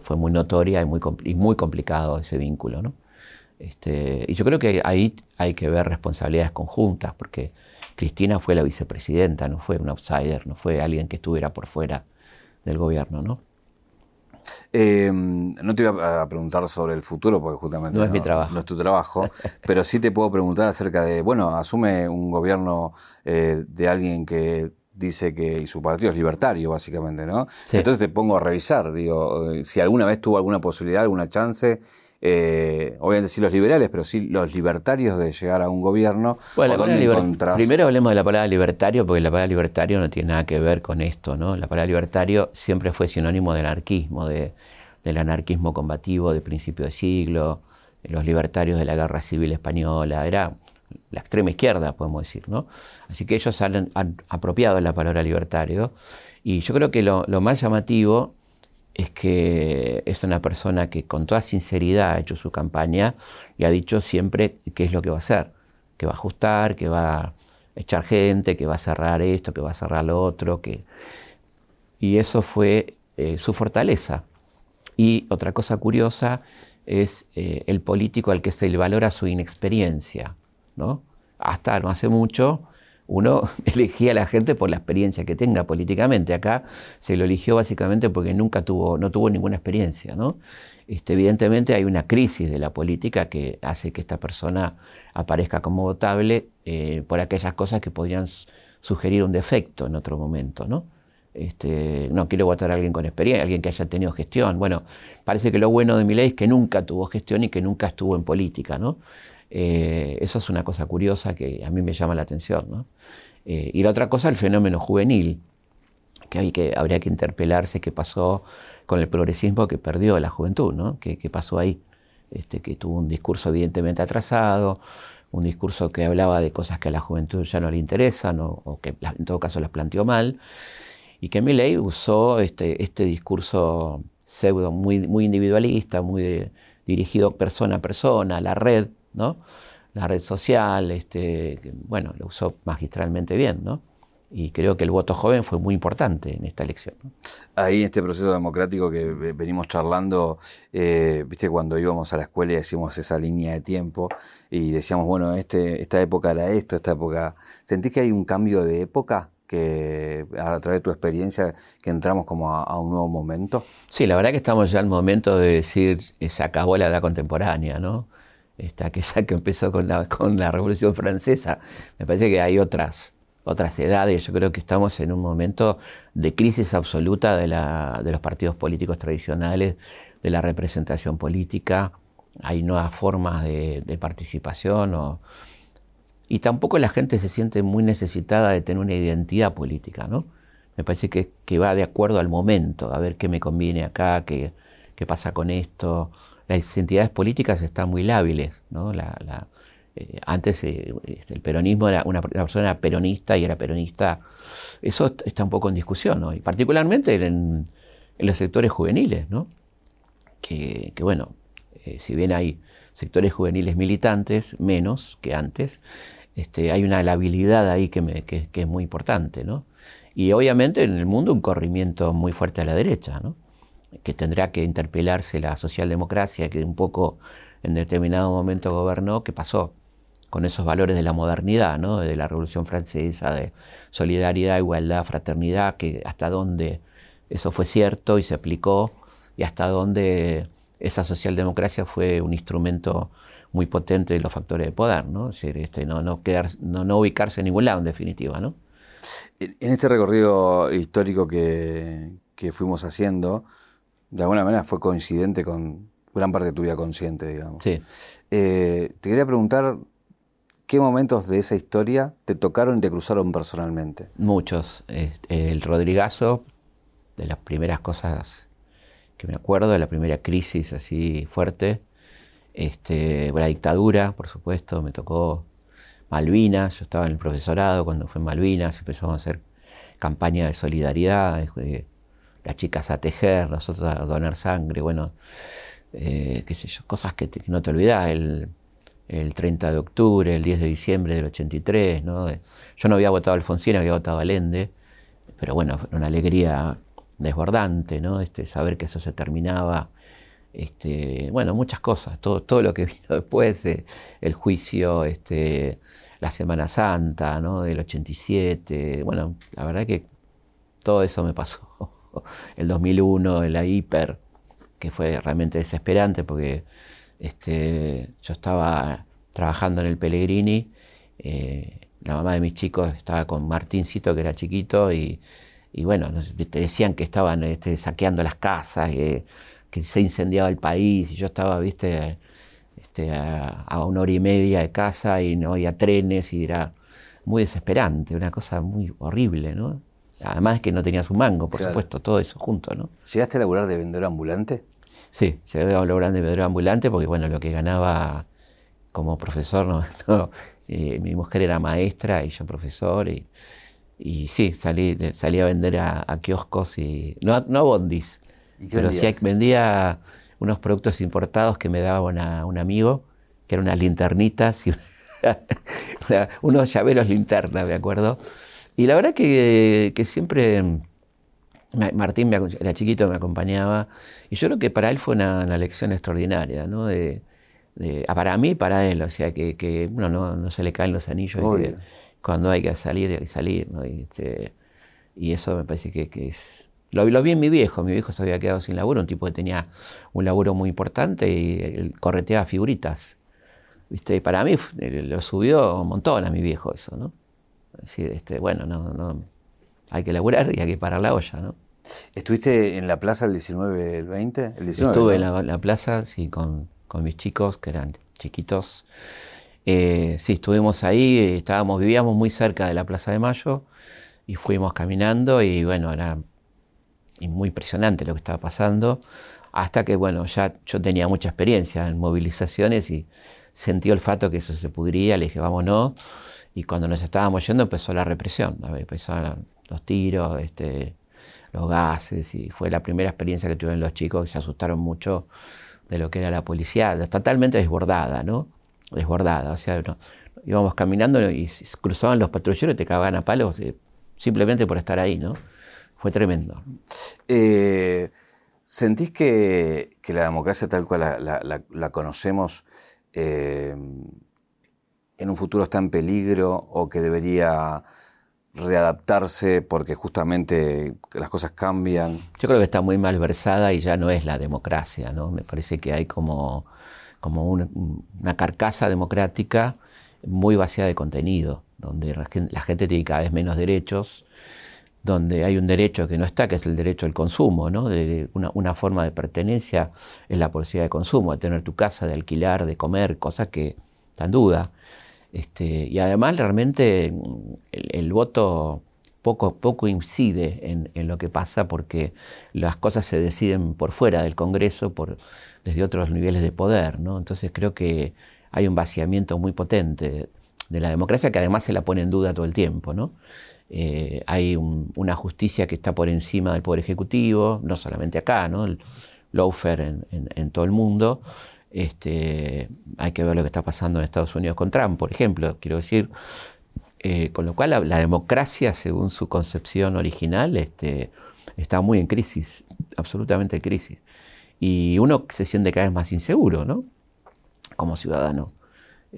B: fue muy notoria y muy, y muy complicado ese vínculo, ¿no? Este, y yo creo que ahí hay que ver responsabilidades conjuntas, porque Cristina fue la vicepresidenta, no fue un outsider, no fue alguien que estuviera por fuera del gobierno, ¿no?
A: Eh, no te iba a preguntar sobre el futuro, porque justamente
B: no, es mi trabajo.
A: No es tu trabajo, pero sí te puedo preguntar acerca de, bueno, asume un gobierno eh, de alguien que dice que y su partido es libertario, básicamente, ¿no? Entonces te pongo a revisar, digo, eh, si alguna vez tuvo alguna posibilidad, alguna chance eh, obviamente sí los liberales, pero sí los libertarios de llegar a un gobierno.
B: Primero hablemos de la palabra libertario, porque la palabra libertario no tiene nada que ver con esto, ¿no? La palabra libertario siempre fue sinónimo de anarquismo, de, del anarquismo combativo de principio de siglo, los libertarios de la guerra civil española, era la extrema izquierda, podemos decir, ¿no? Así que ellos han, apropiado la palabra libertario, y yo creo que lo, lo más llamativo es que es una persona que con toda sinceridad ha hecho su campaña y ha dicho siempre qué es lo que va a hacer, que va a ajustar, que va a echar gente, que va a cerrar esto, que va a cerrar lo otro, que... y eso fue eh, su fortaleza. Y otra cosa curiosa es eh, el político al que se le valora su inexperiencia, ¿no? Hasta no hace mucho uno elegía a la gente por la experiencia que tenga políticamente. Acá se lo eligió básicamente porque nunca tuvo, no tuvo ninguna experiencia. ¿no? Este, evidentemente hay una crisis de la política que hace que esta persona aparezca como votable eh, por aquellas cosas que podrían sugerir un defecto en otro momento. ¿no? Este, no quiero votar a alguien con experiencia, alguien que haya tenido gestión. Bueno, parece que lo bueno de mi ley es que nunca tuvo gestión y que nunca estuvo en política. Eh, eso es una cosa curiosa que a mí me llama la atención. Eh, y la otra cosa, el fenómeno juvenil, que, hay que habría que interpelarse qué pasó con el progresismo que perdió la juventud, ¿no? ¿Qué, pasó ahí? Este, que tuvo un discurso evidentemente atrasado, un discurso que hablaba de cosas que a la juventud ya no le interesan o, que en todo caso las planteó mal, y que Milley usó este, este discurso pseudo muy, muy individualista, muy dirigido persona a persona, a la red, la red social, este, bueno, lo usó magistralmente bien, ¿no? Y creo que el voto joven fue muy importante en esta elección.
A: Ahí, en este proceso democrático que venimos charlando, eh, viste, cuando íbamos a la escuela y hacíamos esa línea de tiempo y decíamos, bueno, este, esta época era esto, esta época. ¿Sentís que hay un cambio de época? que a través de tu experiencia que entramos como a, un nuevo momento?
B: Sí, la verdad que estamos ya al momento de decir eh, se acabó la edad contemporánea, ¿no? Esta, aquella que empezó con la, con la Revolución Francesa. Me parece que hay otras, otras edades. Yo creo que estamos en un momento de crisis absoluta de, la, de los partidos políticos tradicionales, de la representación política. Hay nuevas formas de, de participación o, y tampoco la gente se siente muy necesitada de tener una identidad política, ¿no? Me parece que, que va de acuerdo al momento, a ver qué me conviene acá, qué, qué pasa con esto. Las identidades políticas están muy lábiles, ¿no? Eh, antes eh, este, el peronismo era una, persona peronista y era peronista. Eso está un poco en discusión, ¿no? Y particularmente en, los sectores juveniles, ¿no? Que, que bueno, eh, si bien hay sectores juveniles militantes, menos que antes, este, hay una labilidad ahí que, es muy importante, ¿no? Y obviamente en el mundo un corrimiento muy fuerte a la derecha, ¿no? Que tendrá que interpelarse la socialdemocracia, que un poco en determinado momento gobernó, ¿qué pasó? Con esos valores de la modernidad, ¿no? De la Revolución Francesa, de solidaridad, igualdad, fraternidad, que hasta dónde eso fue cierto y se aplicó, y hasta dónde esa socialdemocracia fue un instrumento muy potente de los factores de poder, ¿no? Es decir, este, no, no, quedar, no, no, ubicarse en ningún lado, en definitiva, ¿no?
A: En este recorrido histórico que, que, fuimos haciendo, de alguna manera fue coincidente con gran parte de tu vida consciente, digamos.
B: Sí.
A: Eh, te quería preguntar, ¿qué momentos de esa historia te tocaron y te cruzaron personalmente?
B: Muchos. Este, el Rodrigazo, de las primeras cosas que me acuerdo, de la primera crisis así fuerte, este, la dictadura, por supuesto, me tocó Malvinas, yo estaba en el profesorado cuando fue Malvinas, empezamos a hacer campaña de solidaridad, las chicas a tejer, nosotros a donar sangre, bueno, eh, qué sé yo, cosas que, no te olvidas, el, 30 de octubre, el 10 de diciembre del 83, ¿no? Yo no había votado a había votado a Allende, pero bueno, fue una alegría desbordante, ¿no? Este, saber que eso se terminaba este, bueno, muchas cosas, todo, todo lo que vino después, el juicio, este, la Semana Santa, ¿no? Del 87, bueno, la verdad que todo eso me pasó. El 2001, la hiper, que fue realmente desesperante porque este, yo estaba trabajando en el Pellegrini, eh, la mamá de mis chicos estaba con Martincito, que era chiquito, y, bueno, te decían que estaban este, saqueando las casas. Eh, que se incendiaba el país y yo estaba, viste, este, a, una hora y media de casa y no había trenes y era muy desesperante, una cosa muy horrible, ¿no? Además que no tenías un mango, por supuesto, todo eso junto, ¿no?
A: ¿Llegaste a laburar de vendedor ambulante?
B: Sí, llegué a laburar de vendedor ambulante porque, bueno, lo que ganaba como profesor, no, eh, mi mujer era maestra y yo profesor y, y sí, salí, salí a vender a, kioscos y, no, no a bondis, pero sí vendía unos productos importados que me daba un amigo, que eran unas linternitas y unos llaveros linterna, me acuerdo. Y la verdad que, que siempre Martín era chiquito, me acompañaba, y yo creo que para él fue una, lección extraordinaria, ¿no? De, ah, para mí para él, o sea, que, que uno no, no, se le caen los anillos, cuando hay que salir, hay que salir, ¿no? y, este, y eso me parece que, que es lo, vi en mi viejo, mi viejo se había quedado sin laburo, un tipo que tenía un laburo muy importante y correteaba figuritas. ¿Viste? Y para mí lo subió un montón a mi viejo eso, ¿no? Decir, este, bueno, no, no, hay que laburar y hay que parar la olla, ¿no?
A: ¿Estuviste en la plaza el 19, el 20? El
B: Estuve en la, plaza, sí, con, con, mis chicos, que eran chiquitos. Eh, sí, estuvimos ahí, estábamos, vivíamos muy cerca de la Plaza de Mayo y fuimos caminando y bueno, era muy impresionante lo que estaba pasando, hasta que, bueno, ya yo tenía mucha experiencia en movilizaciones y sentí olfato que eso se pudría, le dije, vámonos, y cuando nos estábamos yendo empezó la represión, empezaron los tiros, este, los gases, y fue la primera experiencia que tuvieron los chicos, que se asustaron mucho de lo que era la policía, totalmente desbordada, ¿no? Desbordada, o sea, íbamos caminando y cruzaban los patrulleros y te cagaban a palos eh, simplemente por estar ahí, ¿no? Fue tremendo.
A: Eh, ¿Sentís que, la democracia tal cual la, conocemos eh, en un futuro está en peligro o que debería readaptarse porque justamente las cosas cambian?
B: Yo creo que está muy malversada y ya no es la democracia, ¿no? Me parece que hay como, como una carcasa democrática muy vaciada de contenido, donde la gente tiene cada vez menos derechos, donde hay un derecho que no está, que es el derecho al consumo, ¿no? De una, forma de pertenencia es la posibilidad de consumo, de tener tu casa, de alquilar, de comer, cosas que están en duda. Este, y además realmente el, voto poco, poco incide en, lo que pasa porque las cosas se deciden por fuera del Congreso, por, desde otros niveles de poder. Entonces creo que hay un vaciamiento muy potente de la democracia que además se la pone en duda todo el tiempo. ¿no? Eh, hay una justicia que está por encima del Poder Ejecutivo, no solamente acá, ¿no? el lawfare en todo el mundo. Este, hay que ver lo que está pasando en Estados Unidos con Trump, por ejemplo. Quiero decir, eh, con lo cual la, democracia, según su concepción original, este, está muy en crisis, absolutamente en crisis. Y uno se siente cada vez más inseguro, ¿no? Como ciudadano.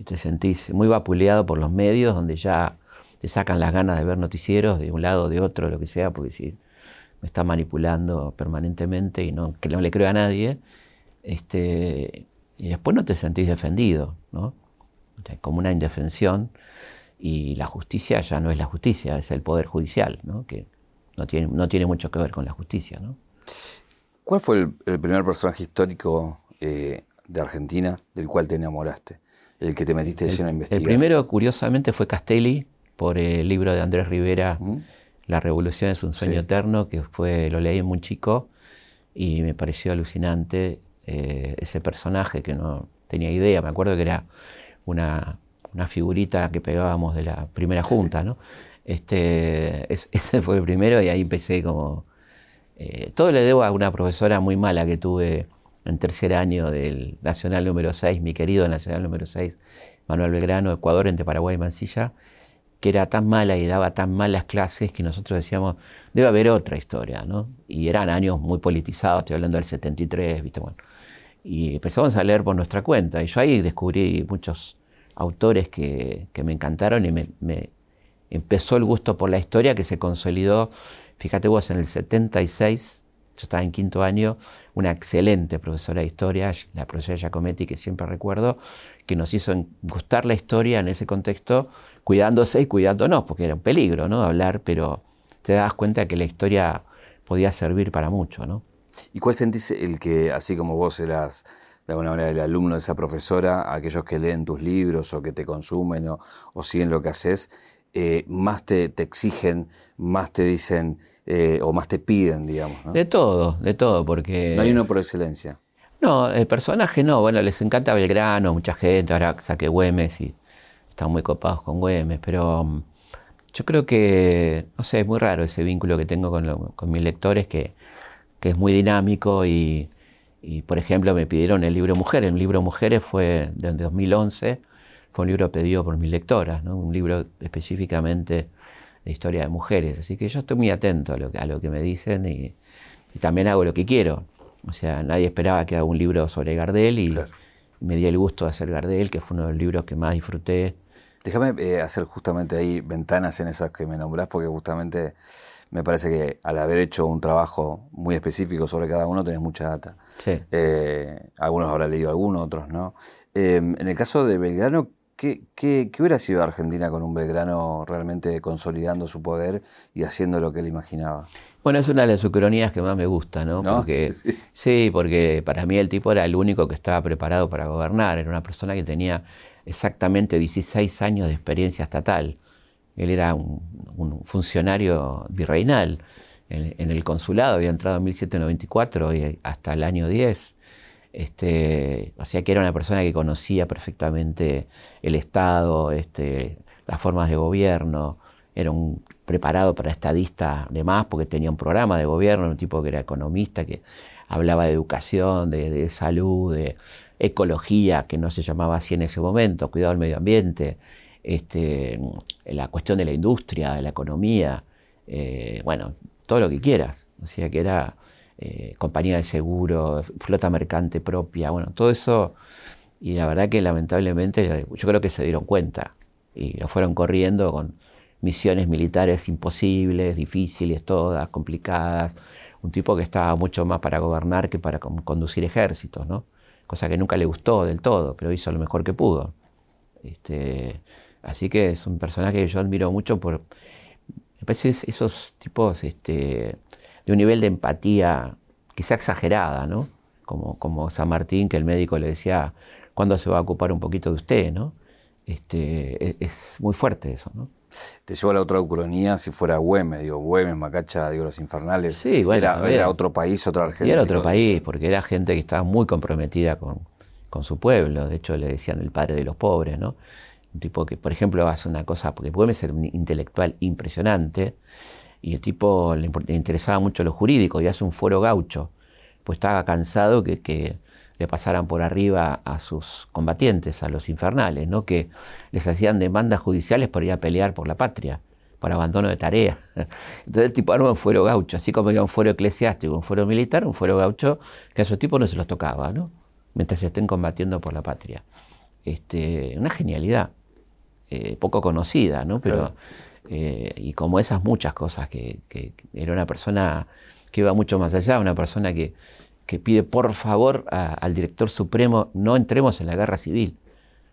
B: Te sentís muy vapuleado por los medios, donde ya te sacan las ganas de ver noticieros de un lado, de otro, lo que sea, porque si me está manipulando permanentemente y no, que no le creo a nadie. Este, y después no te sentís defendido, ¿no? como una indefensión y la justicia ya no es la justicia, es el poder judicial, ¿no? que no tiene, no tiene mucho que ver con la justicia. ¿no?
A: ¿Cuál fue el, primer personaje histórico eh, de Argentina del cual te enamoraste? El que te metiste lleno a investigar.
B: El primero, curiosamente, fue Castelli, por el libro de Andrés Rivera, La revolución es un sueño eterno, que fue, lo leí muy chico y me pareció alucinante eh, ese personaje que no tenía idea. Me acuerdo que era una, figurita que pegábamos de la primera junta, ¿no? Este, ese fue el primero y ahí empecé como... Eh, todo le debo a una profesora muy mala que tuve en tercer año del Nacional número 6, mi querido Nacional número 6, Manuel Belgrano, Ecuador, entre Paraguay y Mansilla, que era tan mala y daba tan malas clases que nosotros decíamos, debe haber otra historia, ¿no? Y eran años muy politizados, estoy hablando del 73, ¿viste? Bueno, y empezamos a leer por nuestra cuenta. Y yo ahí descubrí muchos autores que, me encantaron y me, empezó el gusto por la historia que se consolidó, fíjate vos, en el 76, yo estaba en quinto año, una excelente profesora de historia, la profesora Giacometti, que siempre recuerdo, que nos hizo gustar la historia en ese contexto, cuidándose y cuidándonos, porque era un peligro, ¿no? Hablar, pero te das cuenta que la historia podía servir para mucho, ¿no?
A: ¿Y cuál sentís el que, así como vos eras de alguna manera el alumno de esa profesora, aquellos que leen tus libros o que te consumen o, siguen lo que haces, eh, más te, exigen, más te dicen eh, o más te piden, digamos?
B: De todo, de todo, porque...
A: No hay uno por excelencia.
B: No, el personaje no, bueno, les encanta Belgrano, mucha gente, ahora saqué Güemes y están muy copados con Güemes, pero mm, yo creo que, no sé, es muy raro ese vínculo que tengo con, con mis lectores que que es muy dinámico y, por ejemplo, me pidieron el libro Mujeres. El libro Mujeres fue de 2011, fue un libro pedido por mis lectoras, ¿no? un libro específicamente de historia de mujeres. Así que yo estoy muy atento a lo, a lo que me dicen y, también hago lo que quiero. O sea, nadie esperaba que haga un libro sobre Gardel y me di el gusto de hacer Gardel, que fue uno de los libros que más disfruté.
A: Déjame eh, hacer justamente ahí ventanas en esas que me nombrás, porque justamente me parece que al haber hecho un trabajo muy específico sobre cada uno tenés mucha data. Eh, algunos habrán leído algunos, otros no. Em, en el caso de Belgrano, ¿qué, qué, hubiera sido Argentina con un Belgrano realmente consolidando su poder y haciendo lo que él imaginaba?
B: Bueno, es una de las ucronías que más me gusta, ¿no? Porque, sí, porque para mí el tipo era el único que estaba preparado para gobernar, era una persona que tenía exactamente 16 años de experiencia estatal. Él era un, funcionario virreinal. En, el consulado había entrado en 1794 y hasta el año 10. Este, o sea que era una persona que conocía perfectamente el Estado, este, las formas de gobierno, era un preparado para estadista de más porque tenía un programa de gobierno, un tipo que era economista, que hablaba de educación, de salud, de ecología, que no se llamaba así en ese momento, cuidado del medio ambiente, este, la cuestión de la industria, de la economía, eh, bueno, todo lo que quieras. O sea, que era eh, compañía de seguro, flota mercante propia, bueno, todo eso. Y la verdad que lamentablemente yo creo que se dieron cuenta y lo fueron corriendo con, misiones militares imposibles, difíciles, todas, complicadas. Un tipo que estaba mucho más para gobernar que para conducir ejércitos, ¿no? Cosa que nunca le gustó del todo, pero hizo lo mejor que pudo. Este, así que es un personaje que yo admiro mucho por, me parece esos tipos este, de un nivel de empatía quizá exagerada, ¿no? Como, como San Martín, que el médico le decía, ¿cuándo se va a ocupar un poquito de usted, ¿no? Este, es, es muy fuerte eso, ¿no?
A: Te llevo a la otra ucronía si fuera Güemes, digo, Güemes, Macacha, digo, los infernales.
B: Sí,
A: bueno, era, otro país, otra Argentina.
B: Era otro país, porque era gente que estaba muy comprometida con, con, su pueblo. De hecho, le decían el padre de los pobres, ¿no? Un tipo que, por ejemplo, hace una cosa, porque Güemes era un intelectual impresionante, y el tipo le, interesaba mucho lo jurídico, y hace un fuero gaucho, pues estaba cansado que, que le pasaran por arriba a sus combatientes, a los infernales, ¿no? que les hacían demandas judiciales por ir a pelear por la patria, por abandono de tarea. Entonces el tipo arma un fuero gaucho, así como había un fuero eclesiástico, un fuero militar, un fuero gaucho, que a esos tipos no se los tocaba, ¿no? mientras estén combatiendo por la patria. Este, una genialidad, eh, poco conocida, ¿no? Pero, eh, y como esas muchas cosas, que, que, era una persona que iba mucho más allá, una persona que, que pide por favor al director supremo, no entremos en la guerra civil.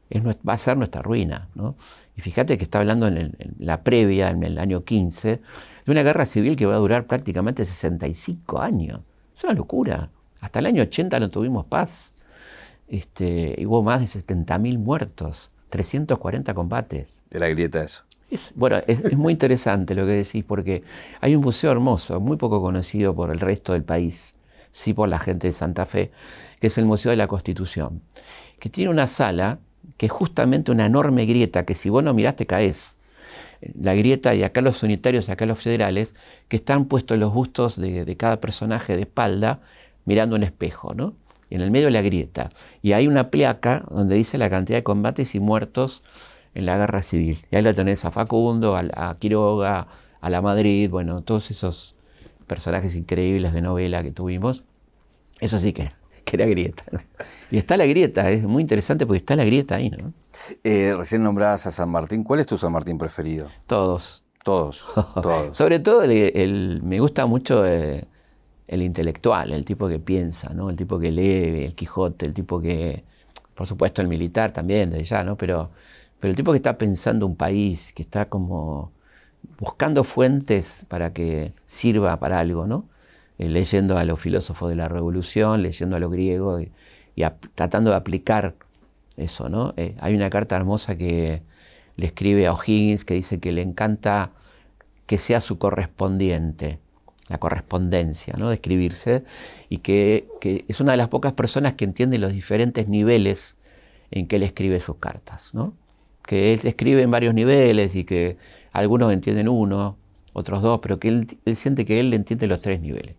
B: Es, va a ser nuestra ruina. ¿no? Y fíjate que está hablando en, la previa, en el año 15, de una guerra civil que va a durar prácticamente 65 años. Es una locura. Hasta el año 80 no tuvimos paz. Este, hubo más de 70.000 muertos, 340 combates.
A: De la grieta eso.
B: Es, bueno, es, es, muy interesante lo que decís porque hay un museo hermoso, muy poco conocido por el resto del país, sí por la gente de Santa Fe, que es el Museo de la Constitución, que tiene una sala que es justamente una enorme grieta que si vos no mirás te caes. La grieta y acá los unitarios y acá los federales, que están puestos los bustos de, cada personaje de espalda mirando un espejo, ¿no? Y en el medio la grieta. Y hay una placa donde dice la cantidad de combates y muertos en la guerra civil. Y ahí la tenés a Facundo, a Quiroga, a la Madrid, bueno, todos esos personajes increíbles de novela que tuvimos. Eso sí que, que era grieta. Y está la grieta, es muy interesante porque está la grieta ahí, ¿no?
A: Eh, recién nombradas a San Martín. ¿Cuál es tu San Martín preferido?
B: Todos.
A: Todos, todos.
B: Sobre todo el, me gusta mucho eh, el intelectual, el tipo que piensa, ¿no? El tipo que lee, el Quijote, el tipo que, por supuesto, el militar también, de ya, ¿no? Pero, pero el tipo que está pensando un país, que está como buscando fuentes para que sirva para algo, ¿no? Eh, leyendo a los filósofos de la revolución, leyendo a los griegos y, tratando de aplicar eso, ¿no? Eh, hay una carta hermosa que le escribe a O'Higgins que dice que le encanta que sea su correspondiente, la correspondencia, ¿no? De escribirse, y que, que, es una de las pocas personas que entiende los diferentes niveles en que él escribe sus cartas, ¿no? Que él escribe en varios niveles y que algunos entienden uno, otros dos, pero que él, siente que él entiende los tres niveles,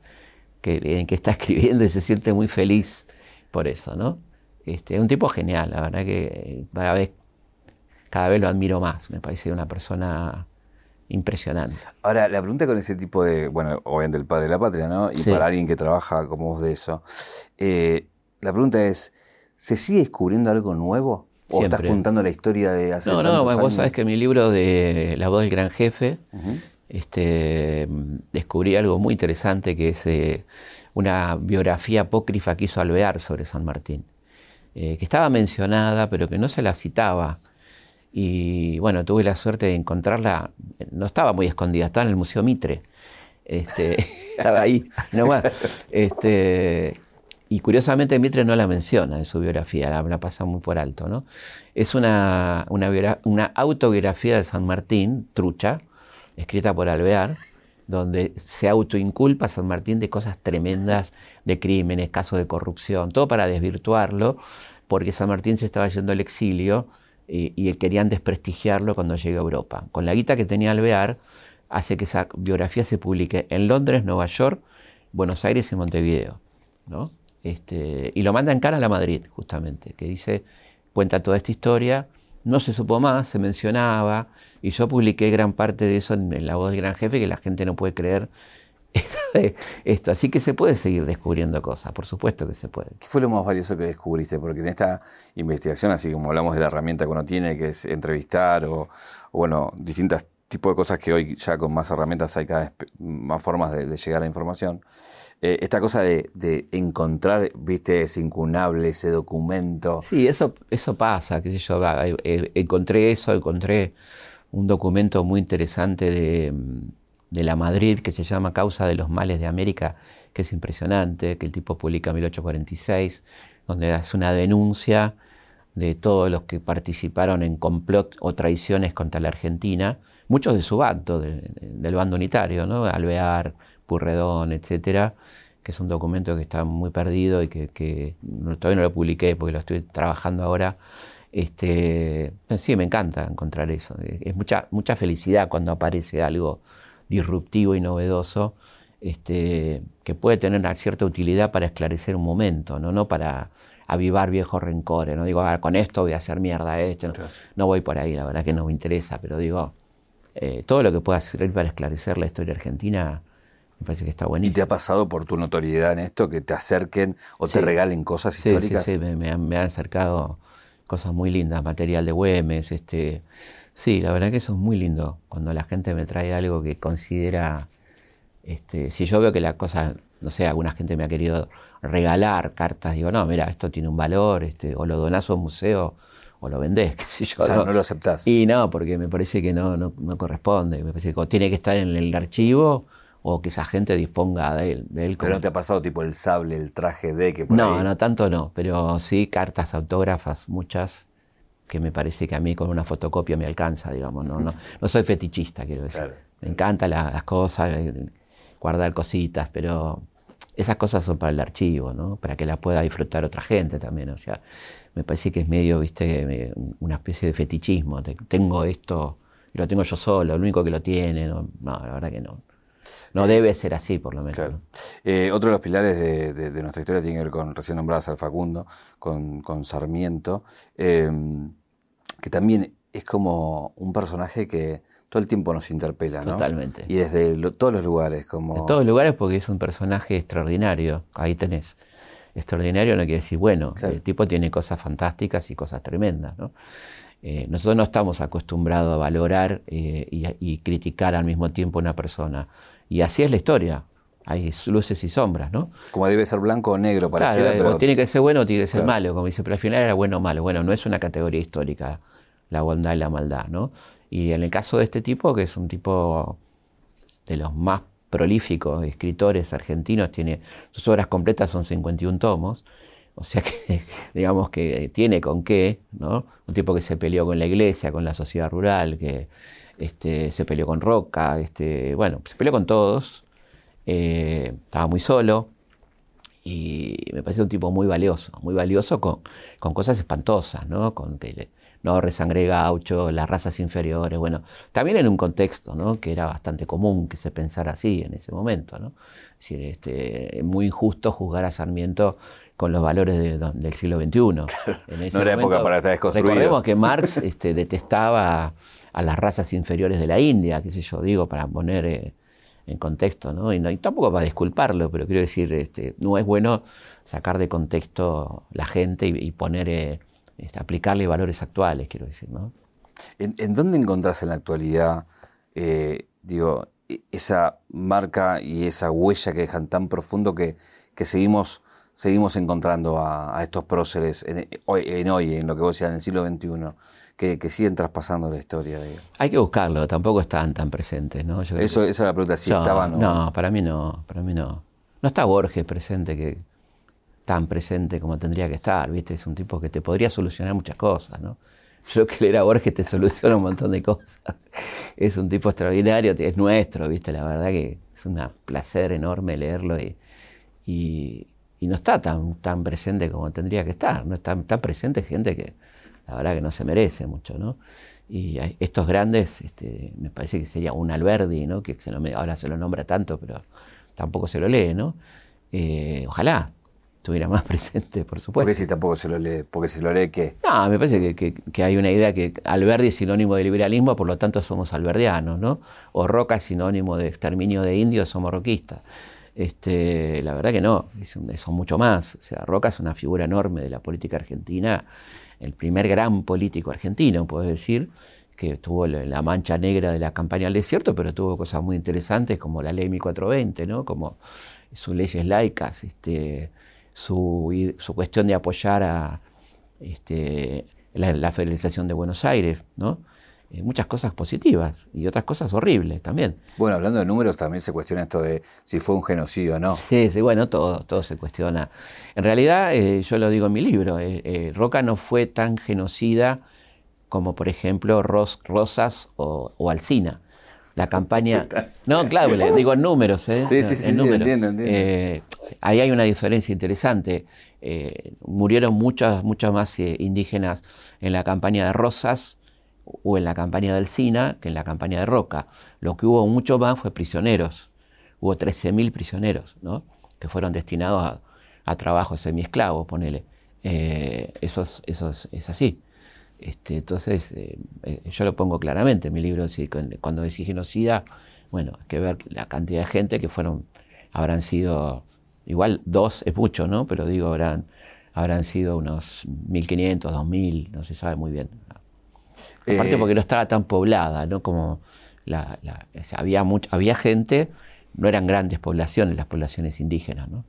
B: que, en que está escribiendo y se siente muy feliz por eso, ¿no? Este, es un tipo genial, la verdad que cada vez, cada vez lo admiro más, me parece una persona impresionante.
A: Ahora, la pregunta con ese tipo de, bueno, obviamente el padre de la patria, ¿no? Y para alguien que trabaja como vos de eso, eh, la pregunta es, ¿se sigue descubriendo algo nuevo? ¿O estás contando la historia de hace No, no,
B: vos sabés que mi libro de La voz del gran jefe, este, descubrí algo muy interesante que es eh, una biografía apócrifa que hizo Alvear sobre San Martín, eh, que estaba mencionada pero que no se la citaba. Y bueno, tuve la suerte de encontrarla, no estaba muy escondida, estaba en el Museo Mitre. Este, estaba ahí, nomás. Este, y curiosamente Mitre no la menciona en su biografía, la, pasa muy por alto. ¿no? Es una, autobiografía de San Martín, trucha, escrita por Alvear, donde se autoinculpa a San Martín de cosas tremendas, de crímenes, casos de corrupción, todo para desvirtuarlo, porque San Martín se estaba yendo al exilio y, y querían desprestigiarlo cuando llegue a Europa. Con la guita que tenía Alvear, hace que esa biografía se publique en Londres, Nueva York, Buenos Aires y Montevideo. ¿no? Este, y lo manda en cara a la Madrid, justamente, que dice, cuenta toda esta historia, no se supo más, se mencionaba, y yo publiqué gran parte de eso en, La Voz del Gran Jefe, que la gente no puede creer esto. Así que se puede seguir descubriendo cosas, por supuesto que se puede.
A: ¿Qué fue lo más valioso que descubriste? Porque en esta investigación, así como hablamos de la herramienta que uno tiene, que es entrevistar o, bueno, distintas tipo de cosas que hoy ya con más herramientas hay cada vez más formas de, llegar a información. Eh, esta cosa de, encontrar, viste, ese incunable, ese documento.
B: Sí, eso, eso pasa, qué sé yo, encontré eso, encontré un documento muy interesante de, de, la Madrid que se llama Causa de los Males de América, que es impresionante, que el tipo publica en 1846, donde hace una denuncia de todos los que participaron en complot o traiciones contra la Argentina, muchos de su bando, del bando unitario, ¿no? Alvear, Purredón, etcétera, que es un documento que está muy perdido y que, todavía no lo publiqué porque lo estoy trabajando ahora. Este, sí, me encanta encontrar eso. Es mucha, mucha felicidad cuando aparece algo disruptivo y novedoso este, que puede tener una cierta utilidad para esclarecer un momento, no, no para avivar viejos rencores. No digo, ah, con esto voy a hacer mierda esto. No, voy por ahí, la verdad que no me interesa, pero digo, eh, todo lo que pueda servir para esclarecer la historia argentina me parece que está buenísimo.
A: ¿Y te ha pasado por tu notoriedad en esto que te acerquen o te regalen cosas históricas?
B: Sí, sí, me, han, acercado cosas muy lindas, material de Güemes. Este, sí, la verdad que eso es muy lindo cuando la gente me trae algo que considera. Este, si yo veo que la cosa, no sé, alguna gente me ha querido regalar cartas, digo, no, mira, esto tiene un valor, este, o lo donás a un museo o lo vendés, qué sé yo.
A: O sea, no, lo aceptás.
B: Y no, porque me parece que no, no, no corresponde. Me parece que tiene que estar en el archivo o que esa gente disponga de él. De él
A: Pero no te ha pasado tipo el sable, el traje de que
B: por No, no, tanto no, pero sí cartas autógrafas, muchas, que me parece que a mí con una fotocopia me alcanza, digamos. No, no, no soy fetichista, quiero decir. Me encantan las cosas, eh, guardar cositas, pero esas cosas son para el archivo, ¿no? Para que la pueda disfrutar otra gente también. O sea, me parece que es medio, viste, una especie de fetichismo. Tengo esto y lo tengo yo solo, el único que lo tiene. No, no la verdad que no. No debe ser así, por lo menos.
A: Eh, otro de los pilares de, nuestra historia tiene que ver con, recién nombradas al Facundo, con, Sarmiento, em, que también es como un personaje que todo el tiempo nos interpela, ¿no?
B: Totalmente.
A: Y desde todos los lugares, como...
B: En todos los lugares porque es un personaje extraordinario, ahí tenés. Extraordinario no quiere decir bueno, el tipo tiene cosas fantásticas y cosas tremendas, ¿no? Eh, nosotros no estamos acostumbrados a valorar eh, y, criticar al mismo tiempo a una persona. Y así es la historia. Hay luces y sombras, ¿no?
A: Como debe ser blanco o negro para
B: claro, pero... tiene que ser bueno o tiene que ser malo, como dice, pero al final era bueno o malo. Bueno, no es una categoría histórica la bondad y la maldad, ¿no? Y en el caso de este tipo, que es un tipo de los más prolíficos escritores argentinos, tiene sus obras completas son 51 tomos, o sea que, digamos que tiene con qué, ¿no? Un tipo que se peleó con la iglesia, con la sociedad rural, que este, se peleó con Roca, este, bueno, se peleó con todos, eh, estaba muy solo y me parece un tipo muy valioso, muy valioso con, con cosas espantosas, ¿no? Con que no resangre gaucho, las razas inferiores, bueno, también en un contexto, ¿no? Que era bastante común que se pensara así en ese momento, ¿no? Es decir, este, muy injusto juzgar a Sarmiento con los valores del siglo XXI.
A: no era época para estar desconstruido.
B: Recordemos que Marx este, detestaba a las razas inferiores de la India, qué sé yo, digo, para poner eh, en contexto, ¿no? Y, tampoco para disculparlo, pero quiero decir, este, no es bueno sacar de contexto la gente y, poner, eh, este, aplicarle valores actuales, quiero decir, ¿no?
A: ¿En, dónde encontrás en la actualidad, eh, digo, e, esa marca y esa huella que dejan tan profundo que, que seguimos seguimos encontrando a, estos próceres en, hoy, en lo que vos decías, en el siglo XXI, que, siguen traspasando la historia.
B: Hay que buscarlo, tampoco están tan presentes, ¿no?
A: Eso, esa es la pregunta, si estaban
B: o... No, para mí no, para mí no. No está Borges presente, que tan presente como tendría que estar, ¿viste? Es un tipo que te podría solucionar muchas cosas, ¿no? Yo que leer a Borges te soluciona un montón de cosas. Es un tipo extraordinario, es nuestro, ¿viste? La verdad que es un placer enorme leerlo y y no está tan, tan presente como tendría que estar, no está tan presente gente que la verdad que no se merece mucho, ¿no? Y estos grandes, este, me parece que sería un Alberdi, ¿no? Que se ahora se lo nombra tanto, pero tampoco se lo lee, ¿no? Eh, ojalá estuviera más presente, por supuesto. ¿Por
A: qué si tampoco se lo lee? Porque si lo lee, ¿qué?
B: No, me parece que, que, hay una idea que Alberdi es sinónimo de liberalismo, por lo tanto somos alberdianos, ¿no? O Roca es sinónimo de exterminio de indios, somos roquistas. Este, la verdad que no, son mucho más. O sea, Roca es una figura enorme de la política argentina, el primer gran político argentino, puedo decir, que tuvo la mancha negra de la campaña al desierto, pero tuvo cosas muy interesantes como la ley 1420, ¿no? como sus leyes laicas, este, su, cuestión de apoyar a este, la, federalización de Buenos Aires, ¿no? Eh, muchas cosas positivas y otras cosas horribles también.
A: Bueno, hablando de números, también se cuestiona esto de si fue un genocidio o no.
B: Sí, sí, bueno, todo, todo se cuestiona. En realidad, eh, yo lo digo en mi libro, eh, Roca no fue tan genocida como por ejemplo Rosas o, Alcina. La campaña... No, claro, le digo en números, ¿eh?
A: Sí, sí, sí, entiendo, entiendo.
B: Eh, ahí hay una diferencia interesante. Murieron muchas, muchas más indígenas en la campaña de Rosas o en la campaña de Alcina que en la campaña de Roca. Lo que hubo mucho más fue prisioneros. Hubo 13.000 prisioneros, ¿no? Que fueron destinados a, a trabajo semiesclavo, ponele. eso, eso es así. Este, entonces, eh, eh, yo lo pongo claramente en mi libro, cuando decís genocida, bueno, hay que ver la cantidad de gente que fueron, habrán sido, igual dos es mucho, ¿no? Pero digo, habrán, habrán sido unos 1.500, 2.000, no se sabe muy bien. Aparte eh, porque no estaba tan poblada, ¿no? Como la, había, había gente, no eran grandes poblaciones, las poblaciones indígenas, ¿no?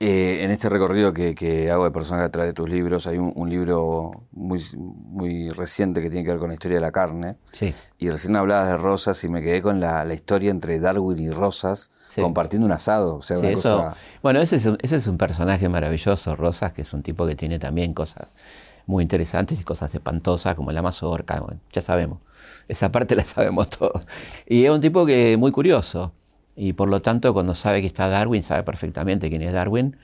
A: Eh, en este recorrido que, hago de personas atrás de tus libros, hay un, libro muy, muy reciente que tiene que ver con la historia de la carne.
B: Sí.
A: Y recién hablabas de Rosas y me quedé con la, historia entre Darwin y Rosas compartiendo un asado. O sea, una cosa...
B: Bueno, ese es, un, ese es un personaje maravilloso, Rosas, que es un tipo que tiene también cosas muy interesantes y cosas espantosas como la mazorca, ya sabemos. Esa parte la sabemos todos. Y es un tipo que muy curioso y por lo tanto, cuando sabe que está Darwin, sabe perfectamente quién es Darwin,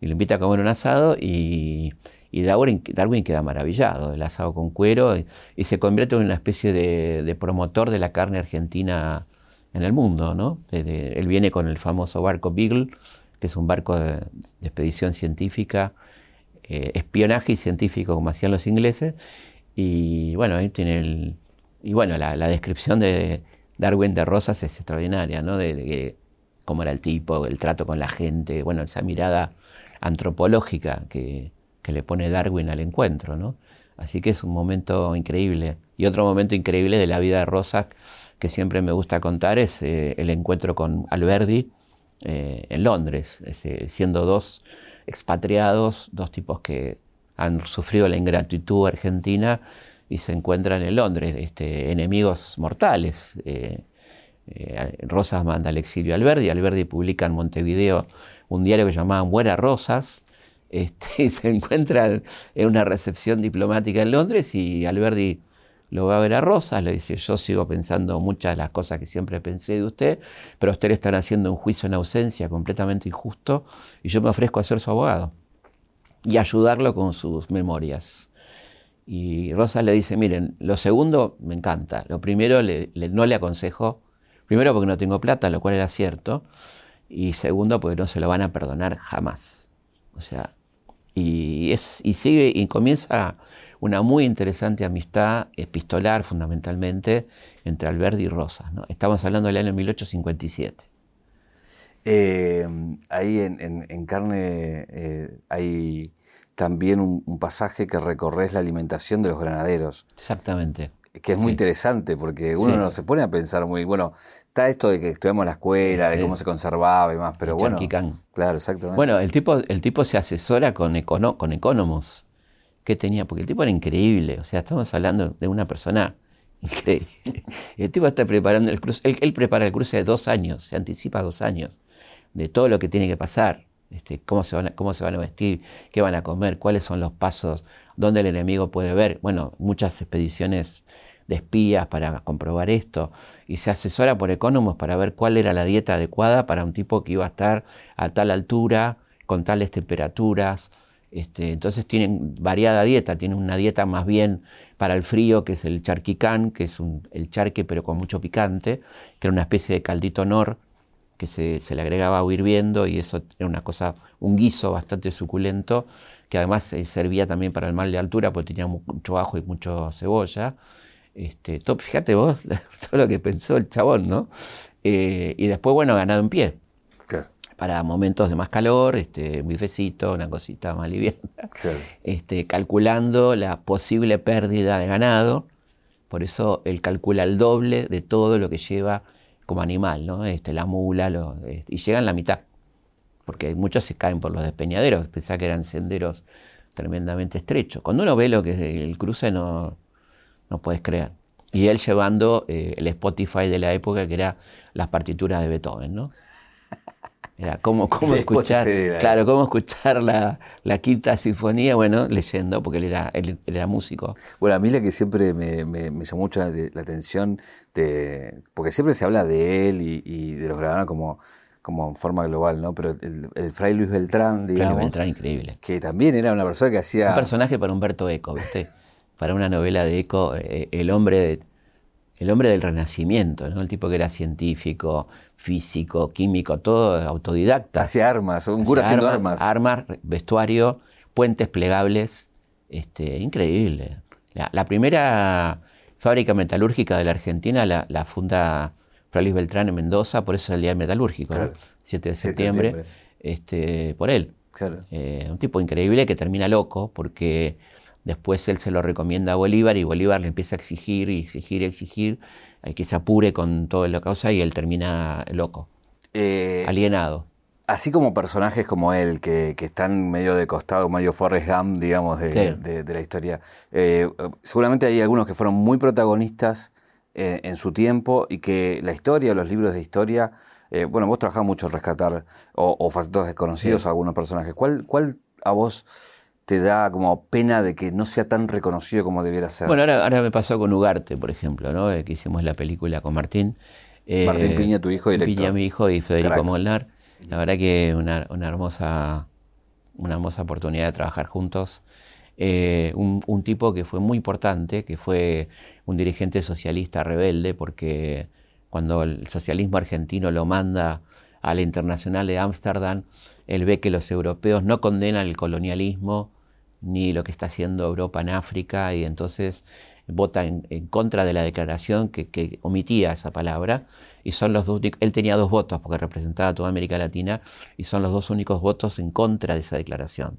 B: y lo invita a comer un asado y, Darwin, Darwin, queda maravillado del asado con cuero y, se convierte en una especie de, promotor de la carne argentina en el mundo. ¿no? él viene con el famoso barco Beagle, que es un barco de, expedición científica, eh, espionaje y científico como hacían los ingleses, y bueno, ahí tiene el, y bueno, la descripción de Darwin de Rosas es extraordinaria, ¿no? De, cómo era el tipo, el trato con la gente, bueno, esa mirada antropológica que, le pone Darwin al encuentro, ¿no? Así que es un momento increíble. Y otro momento increíble de la vida de Rosas que siempre me gusta contar es eh, el encuentro con Alberdi eh, en Londres, siendo dos expatriados, dos tipos que han sufrido la ingratitud argentina y se encuentran en Londres, este, enemigos mortales. Eh, eh, Rosas manda al exilio a Alberdi, Alberdi publica en Montevideo un diario que llamaban Buenas Rosas, este, y se encuentran en una recepción diplomática en Londres y Alberdi lo va a ver a Rosas, le dice, yo sigo pensando muchas de las cosas que siempre pensé de usted, pero usted le están haciendo un juicio en ausencia completamente injusto y yo me ofrezco a ser su abogado y ayudarlo con sus memorias. Y Rosa le dice, miren, lo segundo me encanta. Lo primero no le aconsejo, primero porque no tengo plata, lo cual era cierto, y segundo porque no se lo van a perdonar jamás. O sea, y, es, y sigue y comienza una muy interesante amistad epistolar fundamentalmente entre Alberti y Rosas. ¿no? Estamos hablando del año 1857.
A: Eh, ahí en, carne eh, hay también un, pasaje que recorres la alimentación de los granaderos.
B: Exactamente.
A: Que es muy interesante porque uno no se pone a pensar muy, bueno, está esto de que estudiamos en la escuela, de cómo se conservaba y más, pero bueno. Claro, exactamente.
B: Bueno, el tipo, el tipo se asesora con, econo, con economos. ¿Qué tenía? Porque el tipo era increíble. O sea, estamos hablando de una persona increíble. El tipo está preparando el cruce. Él, él prepara el cruce de dos años, se anticipa dos años de todo lo que tiene que pasar. Este, cómo, se van a, cómo se van a vestir, qué van a comer, cuáles son los pasos, dónde el enemigo puede ver. Bueno, muchas expediciones de espías para comprobar esto y se asesora por economos para ver cuál era la dieta adecuada para un tipo que iba a estar a tal altura, con tales temperaturas. Este, entonces tienen variada dieta, tienen una dieta más bien para el frío, que es el charquicán, que es el charque pero con mucho picante, que era una especie de caldito nor que se, le agregaba hirviendo y eso era una cosa, un guiso bastante suculento, que además eh, servía también para el mal de altura porque tenía mucho ajo y mucho cebolla. Este, fíjate vos todo lo que pensó el chabón, ¿no? Eh, y después, bueno, ganado en pie. Para momentos de más calor, este, un bifecito, una cosita más liviana. Este, calculando la posible pérdida de ganado, Por eso él calcula el doble de todo lo que lleva como animal, ¿no? Este, la mula, este, y llegan la mitad. Porque muchos se caen por los despeñaderos, pensaba que eran senderos tremendamente estrechos. Cuando uno ve lo que es el cruce no, no puedes creer. Y él llevando eh, el Spotify de la época, que era las partituras de Beethoven, ¿no? Era cómo, cómo escuchar, claro, cómo escuchar la, quinta sinfonía, bueno, leyendo, porque él era, él, era músico.
A: Bueno, a mí la que siempre me, me, llamó mucho la, atención, de, porque siempre se habla de él y, de los grabados como, como en forma global, ¿no? Pero el, Fray Luis Beltrán, digamos.
B: Beltrán, increíble.
A: Que también era una persona que hacía.
B: Un personaje para Humberto Eco, ¿viste? para una novela de Eco, eh, el hombre de el hombre del renacimiento, ¿no? el tipo que era científico, físico, químico, todo autodidacta.
A: Hacía armas, un cura haciendo armas.
B: Armas, vestuario, puentes plegables, este, increíble. La, primera fábrica metalúrgica de la Argentina la, funda Fray Beltrán en Mendoza, por eso es el Día Metalúrgico, 7 de septiembre, Este, por él. Eh, un tipo increíble que termina loco porque Después él se lo recomienda a Bolívar y Bolívar le empieza a exigir y exigir y exigir, que se apure con todo lo causa y él termina loco, eh, alienado.
A: Así como personajes como él, que, están medio de costado, medio Forrest Gump, digamos, de, la historia, eh, seguramente hay algunos que fueron muy protagonistas eh, en su tiempo y que la historia, los libros de historia, bueno, vos trabajás mucho en rescatar o, o desconocidos a algunos personajes. ¿Cuál, ¿Cuál a vos te da como pena de que no sea tan reconocido como debiera ser.
B: Bueno, ahora, me pasó con Ugarte, por ejemplo, ¿no? Eh, que hicimos la película con Martín.
A: Eh, Martín Piña, tu hijo director.
B: Piña, mi hijo, y Federico Molnar. La verdad que una, hermosa, una hermosa oportunidad de trabajar juntos. Eh, un, un, tipo que fue muy importante, que fue un dirigente socialista rebelde, porque cuando el socialismo argentino lo manda a la Internacional de Ámsterdam, él ve que los europeos no condenan el colonialismo ni lo que está haciendo Europa en África y entonces vota en, contra de la declaración que, omitía esa palabra y son los dos él tenía dos votos porque representaba a toda América Latina y son los dos únicos votos en contra de esa declaración.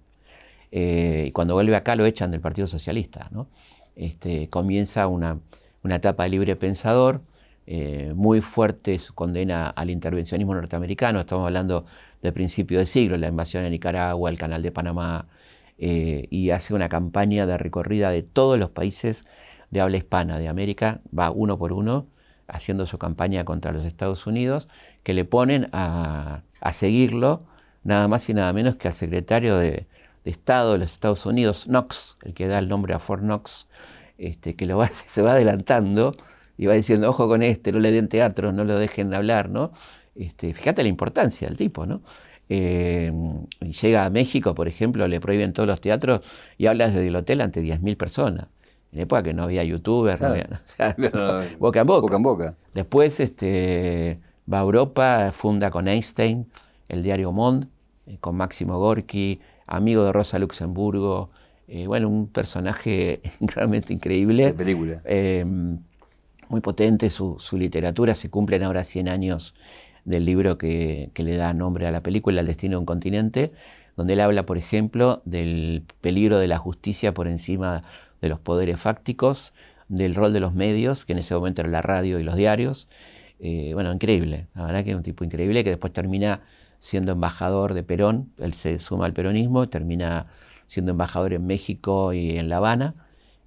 B: Eh, y cuando vuelve acá lo echan del Partido Socialista. ¿no? Este, comienza una, una etapa de libre pensador, eh, muy fuerte su condena al intervencionismo norteamericano, estamos hablando del principio del siglo, la invasión de Nicaragua, el canal de Panamá, eh, y hace una campaña de recorrida de todos los países de habla hispana de América, va uno por uno haciendo su campaña contra los Estados Unidos, que le ponen a, seguirlo nada más y nada menos que al secretario de, Estado de los Estados Unidos, Knox, el que da el nombre a Fort Knox, este, que lo va, se va adelantando y va diciendo, ojo con este, no le den teatro, no lo dejen hablar, ¿no? Este, fíjate la importancia del tipo, ¿no? Eh, llega a México, por ejemplo, le prohíben todos los teatros y habla desde el hotel ante 10.000 personas. En época que no había youtubers, boca en boca. boca, en boca. Después este, va a Europa, funda con Einstein el diario Mond, eh, con Máximo Gorki, amigo de Rosa Luxemburgo. Eh, bueno, un personaje realmente increíble.
A: De película.
B: muy potente su, su, literatura. Se cumplen ahora 100 años del libro que, le da nombre a la película, El destino de un continente, donde él habla, por ejemplo, del peligro de la justicia por encima de los poderes fácticos, del rol de los medios, que en ese momento era la radio y los diarios. Eh, bueno, increíble, la verdad que es un tipo increíble que después termina siendo embajador de Perón, él se suma al peronismo, termina siendo embajador en México y en La Habana,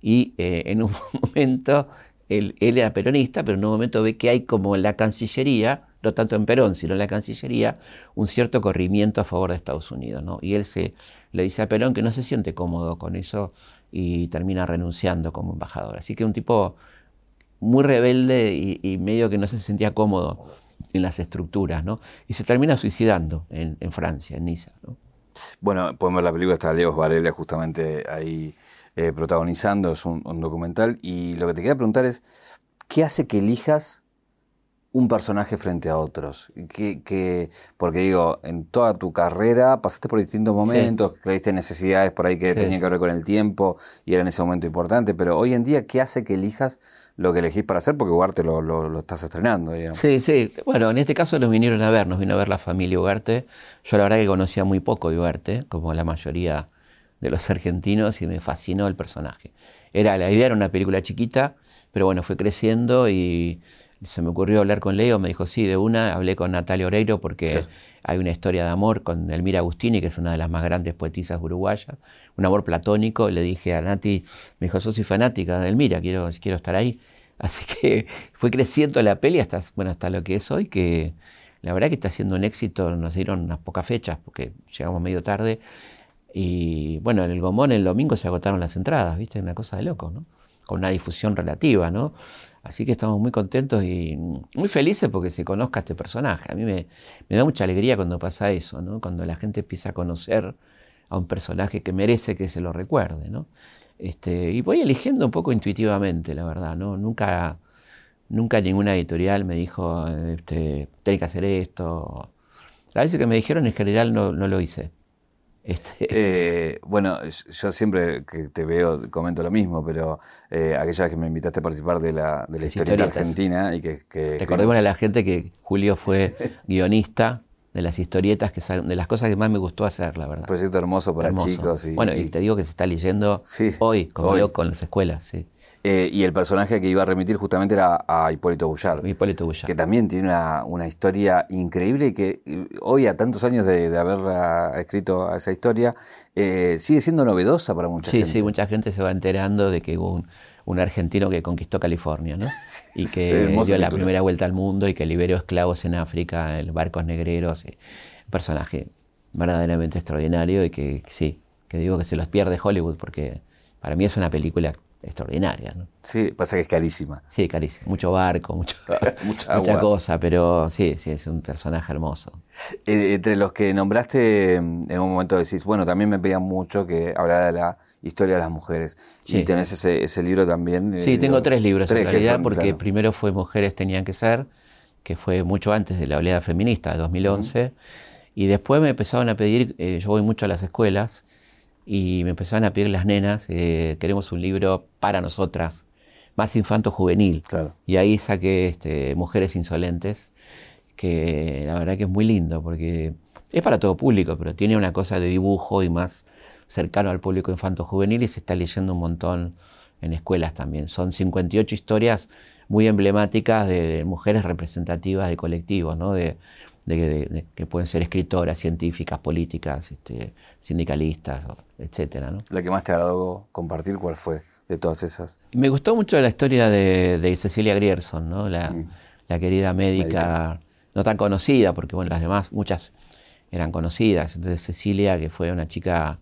B: y eh, en un momento él, él, era peronista, pero en un momento ve que hay como la Cancillería tanto en Perón, sino en la Cancillería, un cierto corrimiento a favor de Estados Unidos. ¿no? Y él se, le dice a Perón que no se siente cómodo con eso y termina renunciando como embajador. Así que un tipo muy rebelde y, medio que no se sentía cómodo en las estructuras, ¿no? Y se termina suicidando en, Francia, en Niza, ¿no?
A: Bueno, podemos ver la película, está Leo Varela justamente ahí eh, protagonizando, es un, un, documental, y lo que te quería preguntar es, ¿qué hace que elijas un personaje frente a otros. Que, porque digo, en toda tu carrera pasaste por distintos momentos, creíste necesidades por ahí que tenían que ver con el tiempo y era en ese momento importante, pero hoy en día, ¿qué hace que elijas lo que elegís para hacer? Porque Ugarte lo, lo, estás estrenando. Digamos.
B: Sí, sí. Bueno, en este caso nos vinieron a ver, nos vino a ver la familia Ugarte. Yo la verdad que conocía muy poco de Ugarte, como la mayoría de los argentinos, y me fascinó el personaje. Era, la idea era una película chiquita, pero bueno, fue creciendo y se me ocurrió hablar con Leo, me dijo, sí, de una, hablé con Natalia Oreiro porque hay una historia de amor con Elmira Agustini, que es una de las más grandes poetisas uruguayas, un amor platónico, le dije a Nati, me dijo, soy fanática de Elmira, quiero, quiero estar ahí. Así que fue creciendo la peli hasta, bueno, hasta lo que es hoy, que la verdad que está siendo un éxito, nos dieron unas pocas fechas porque llegamos medio tarde. Y bueno, en el Gomón el domingo se agotaron las entradas, ¿viste? Una cosa de loco, ¿no? Con una difusión relativa, ¿no? Así que estamos muy contentos y muy felices porque se conozca este personaje. A mí me, da mucha alegría cuando pasa eso, ¿no? Cuando la gente empieza a conocer a un personaje que merece que se lo recuerde, ¿no? Este, y voy eligiendo un poco intuitivamente, la verdad. Nunca, nunca ninguna editorial me dijo, este, tenés que hacer esto. A veces que me dijeron en general no lo hice.
A: Este. Eh, bueno, yo siempre que te veo comento lo mismo, pero eh, aquella vez que me invitaste a participar de la, de la historieta argentina y que, que
B: Recordemos a la gente que Julio fue guionista de las historietas, que de las cosas que más me gustó hacer, la verdad. Un
A: proyecto hermoso para chicos.
B: Y, bueno, y, te digo que se está leyendo hoy, como hoy. con las escuelas, sí.
A: Eh, y el personaje que iba a remitir justamente era a Hipólito Bullard.
B: Hipólito Bullard.
A: Que también tiene una, historia increíble y que eh, hoy, a tantos años de, haber escrito esa historia, eh, sigue siendo novedosa para mucha gente.
B: Sí, sí, mucha gente se va enterando de que hubo un, argentino que conquistó California, ¿no? y que dio la primera vuelta al mundo y que liberó esclavos en África, en barcos negreros. Un personaje verdaderamente extraordinario y que sí, que digo que se los pierde Hollywood porque para mí es una película extraordinaria. ¿no?
A: Sí, pasa que es carísima.
B: Sí, carísima. Mucho barco, mucho, mucha, mucha cosa, pero sí, sí, es un personaje hermoso.
A: Eh, entre los que nombraste, en un momento decís, bueno, también me pedían mucho que hablara de la historia de las mujeres. Y tenés ese, ese, libro también.
B: Eh, sí, tengo tres libros en realidad, porque primero fue Mujeres tenían que ser, que fue mucho antes de la oleada feminista, de 2011. Y después me empezaron a pedir, eh, yo voy mucho a las escuelas, y me empezaron a pedir las nenas, eh, queremos un libro para nosotras, más infanto juvenil. Y ahí saqué este, Mujeres Insolentes, que la verdad que es muy lindo, porque es para todo público, pero tiene una cosa de dibujo y más cercano al público infanto juvenil y se está leyendo un montón en escuelas también. Son 58 historias muy emblemáticas de, mujeres representativas de colectivos, ¿no? de, de, que pueden ser escritoras, científicas, políticas, este, sindicalistas, etcétera. ¿no?
A: ¿La que más te agradó compartir cuál fue de todas esas?
B: Me gustó mucho la historia de, Cecilia Grierson, ¿no? la, mm. querida médica, no tan conocida, porque bueno, las demás, muchas eran conocidas. Entonces Cecilia, que fue una chica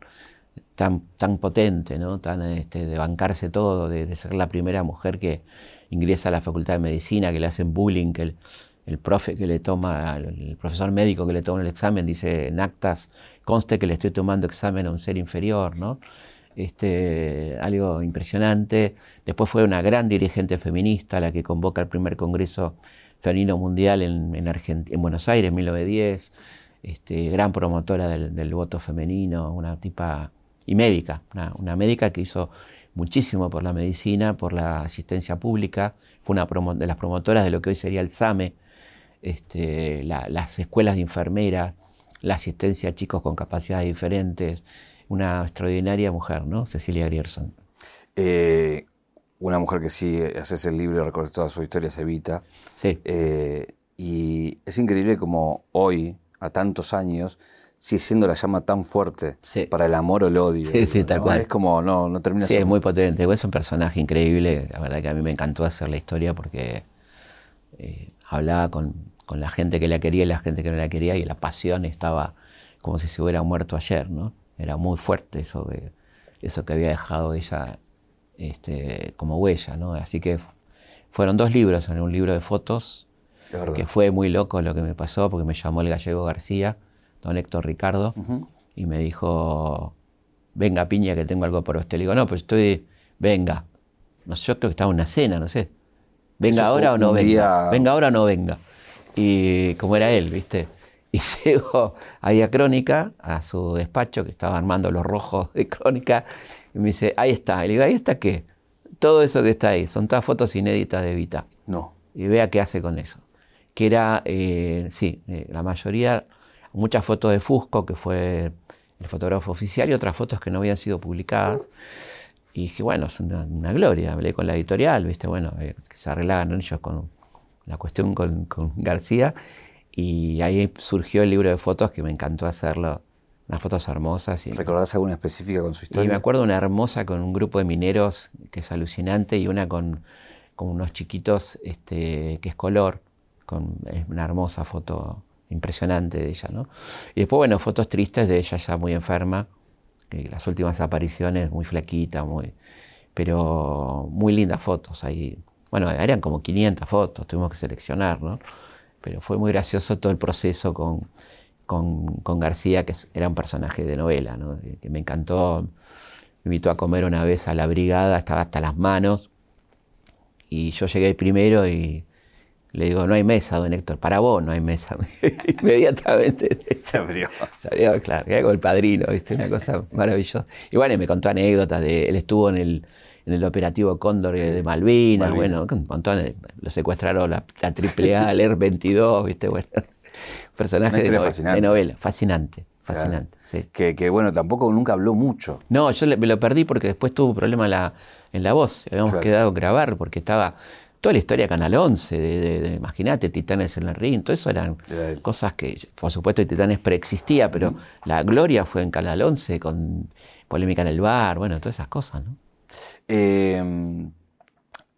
B: tan, tan potente, ¿no? tan este, de bancarse todo, de, ser la primera mujer que ingresa a la Facultad de Medicina, que le hacen bullying, que el profe que le toma, el profesor médico que le toma el examen dice en actas conste que le estoy tomando examen a un ser inferior, ¿no? Este, algo impresionante. Después fue una gran dirigente feminista, la que convoca el primer Congreso Femenino Mundial en, en, Buenos Aires en 1910, este, gran promotora del, voto femenino, una tipa y médica, una, una, médica que hizo muchísimo por la medicina, por la asistencia pública, fue una de las promotoras de lo que hoy sería el SAME, este, las escuelas de enfermeras, la asistencia a chicos con capacidades diferentes, una extraordinaria mujer, ¿no? Cecilia Grierson.
A: Eh, una mujer que sí, haces el libro y recorres toda su historia, se evita.
B: Sí.
A: Eh, y es increíble como hoy, a tantos años, sigue siendo la llama tan fuerte para el amor o el odio.
B: Sí, sí, tal cual.
A: Es como, no, no termina
B: Sí, es muy potente. Es un personaje increíble. La verdad que a mí me encantó hacer la historia porque eh, hablaba con, con la gente que la quería y la gente que no la quería, y la pasión estaba como si se hubiera muerto ayer, ¿no? Era muy fuerte eso, de, eso que había dejado ella este, como huella, ¿no? Así que fueron dos libros, un libro de fotos, que fue muy loco lo que me pasó, porque me llamó el gallego García, don Héctor Ricardo, y me dijo, venga Piña, que tengo algo por usted. Le digo, no, pero estoy, venga. No sé, yo creo que estaba en una cena, no sé. Venga ahora o no venga. Venga ahora o no venga y como era él, ¿viste? Y llego ahí a Crónica, a su despacho, que estaba armando los rojos de Crónica, y me dice, ahí está. Y le digo, ¿ahí está qué? Todo eso que está ahí, son todas fotos inéditas de Vita.
A: No.
B: Y vea qué hace con eso. Que era, eh, sí, eh, la mayoría, muchas fotos de Fusco, que fue el fotógrafo oficial, y otras fotos que no habían sido publicadas. Y dije, bueno, es una, gloria. Hablé con la editorial, viste, bueno, eh, que se arreglaban ellos con la cuestión con, García. Y ahí surgió el libro de fotos que me encantó hacerlo. Unas fotos hermosas. Y,
A: ¿Recordás alguna específica con su historia?
B: Y me acuerdo una hermosa con un grupo de mineros que es alucinante y una con, con unos chiquitos este, que es color. Con, es una hermosa foto impresionante de ella, ¿no? Y después, bueno, fotos tristes de ella ya muy enferma, las últimas apariciones muy flaquita, muy, pero muy lindas fotos ahí. Bueno, eran como 500 fotos, tuvimos que seleccionar, ¿no? Pero fue muy gracioso todo el proceso con, con, García, que era un personaje de novela, ¿no? que me encantó. Me invitó a comer una vez a la brigada, estaba hasta las manos. Y yo llegué primero y le digo, no hay mesa, don Héctor, para vos no hay mesa. Inmediatamente
A: se abrió.
B: Se abrió, claro, era como el padrino, ¿viste? una cosa maravillosa. Y bueno, me contó anécdotas de, él estuvo en el, en el operativo Cóndor de Malvinas, bueno, un montón de, lo secuestraron la, la AAA, el ER-22, ¿viste? Bueno, personaje de, de, novela, fascinante. Fascinante. Sí.
A: Que, bueno, tampoco nunca habló mucho.
B: No, yo me lo perdí porque después tuvo un problema en la, en la voz. Habíamos quedado a grabar porque estaba toda la historia de Canal 11, de, imagínate, Titanes en el ring, todo eso eran cosas que, por supuesto, Titanes preexistía, pero la gloria fue en Canal 11 con polémica en el bar, bueno, todas esas cosas, ¿no?
A: Em,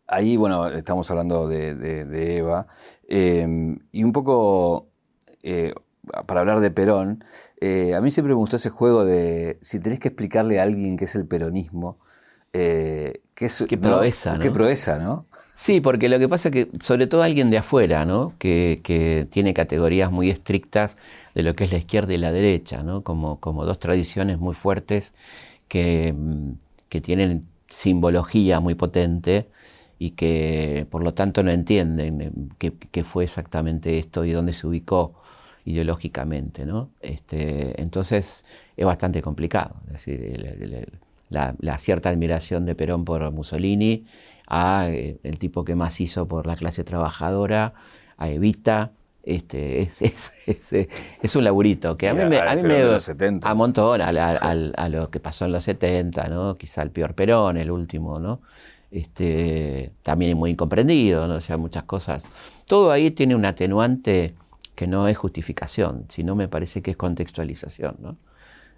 A: ahí, bueno, estamos hablando de, Eva, em, y un poco, eh, para hablar de Perón, eh, a mí siempre me gustó ese juego de si tenés que explicarle a alguien qué es el peronismo,
B: eh, qué, proeza, ¿no?
A: Qué proeza, ¿no?
B: Sí, porque lo que pasa es que, sobre todo alguien de afuera, ¿no? Que, tiene categorías muy estrictas de lo que es la izquierda y la derecha, ¿no? Como, como dos tradiciones muy fuertes que, mm, que tienen simbología muy potente y que por lo tanto no entienden eh, qué, fue exactamente esto y dónde se ubicó ideológicamente. ¿no? Este, entonces es bastante complicado. Es decir, la, la, cierta admiración de Perón por Mussolini a eh, el tipo que más hizo por la clase trabajadora, a Evita. Este, es, es, es, un laburito que a mí me, a mí me amontó a, a, lo que pasó en los 70, ¿no? quizá el peor Perón, el último, ¿no? Este, también es muy incomprendido, ¿no? o sea, muchas cosas. Todo ahí tiene un atenuante que no es justificación, sino me parece que es contextualización. ¿no?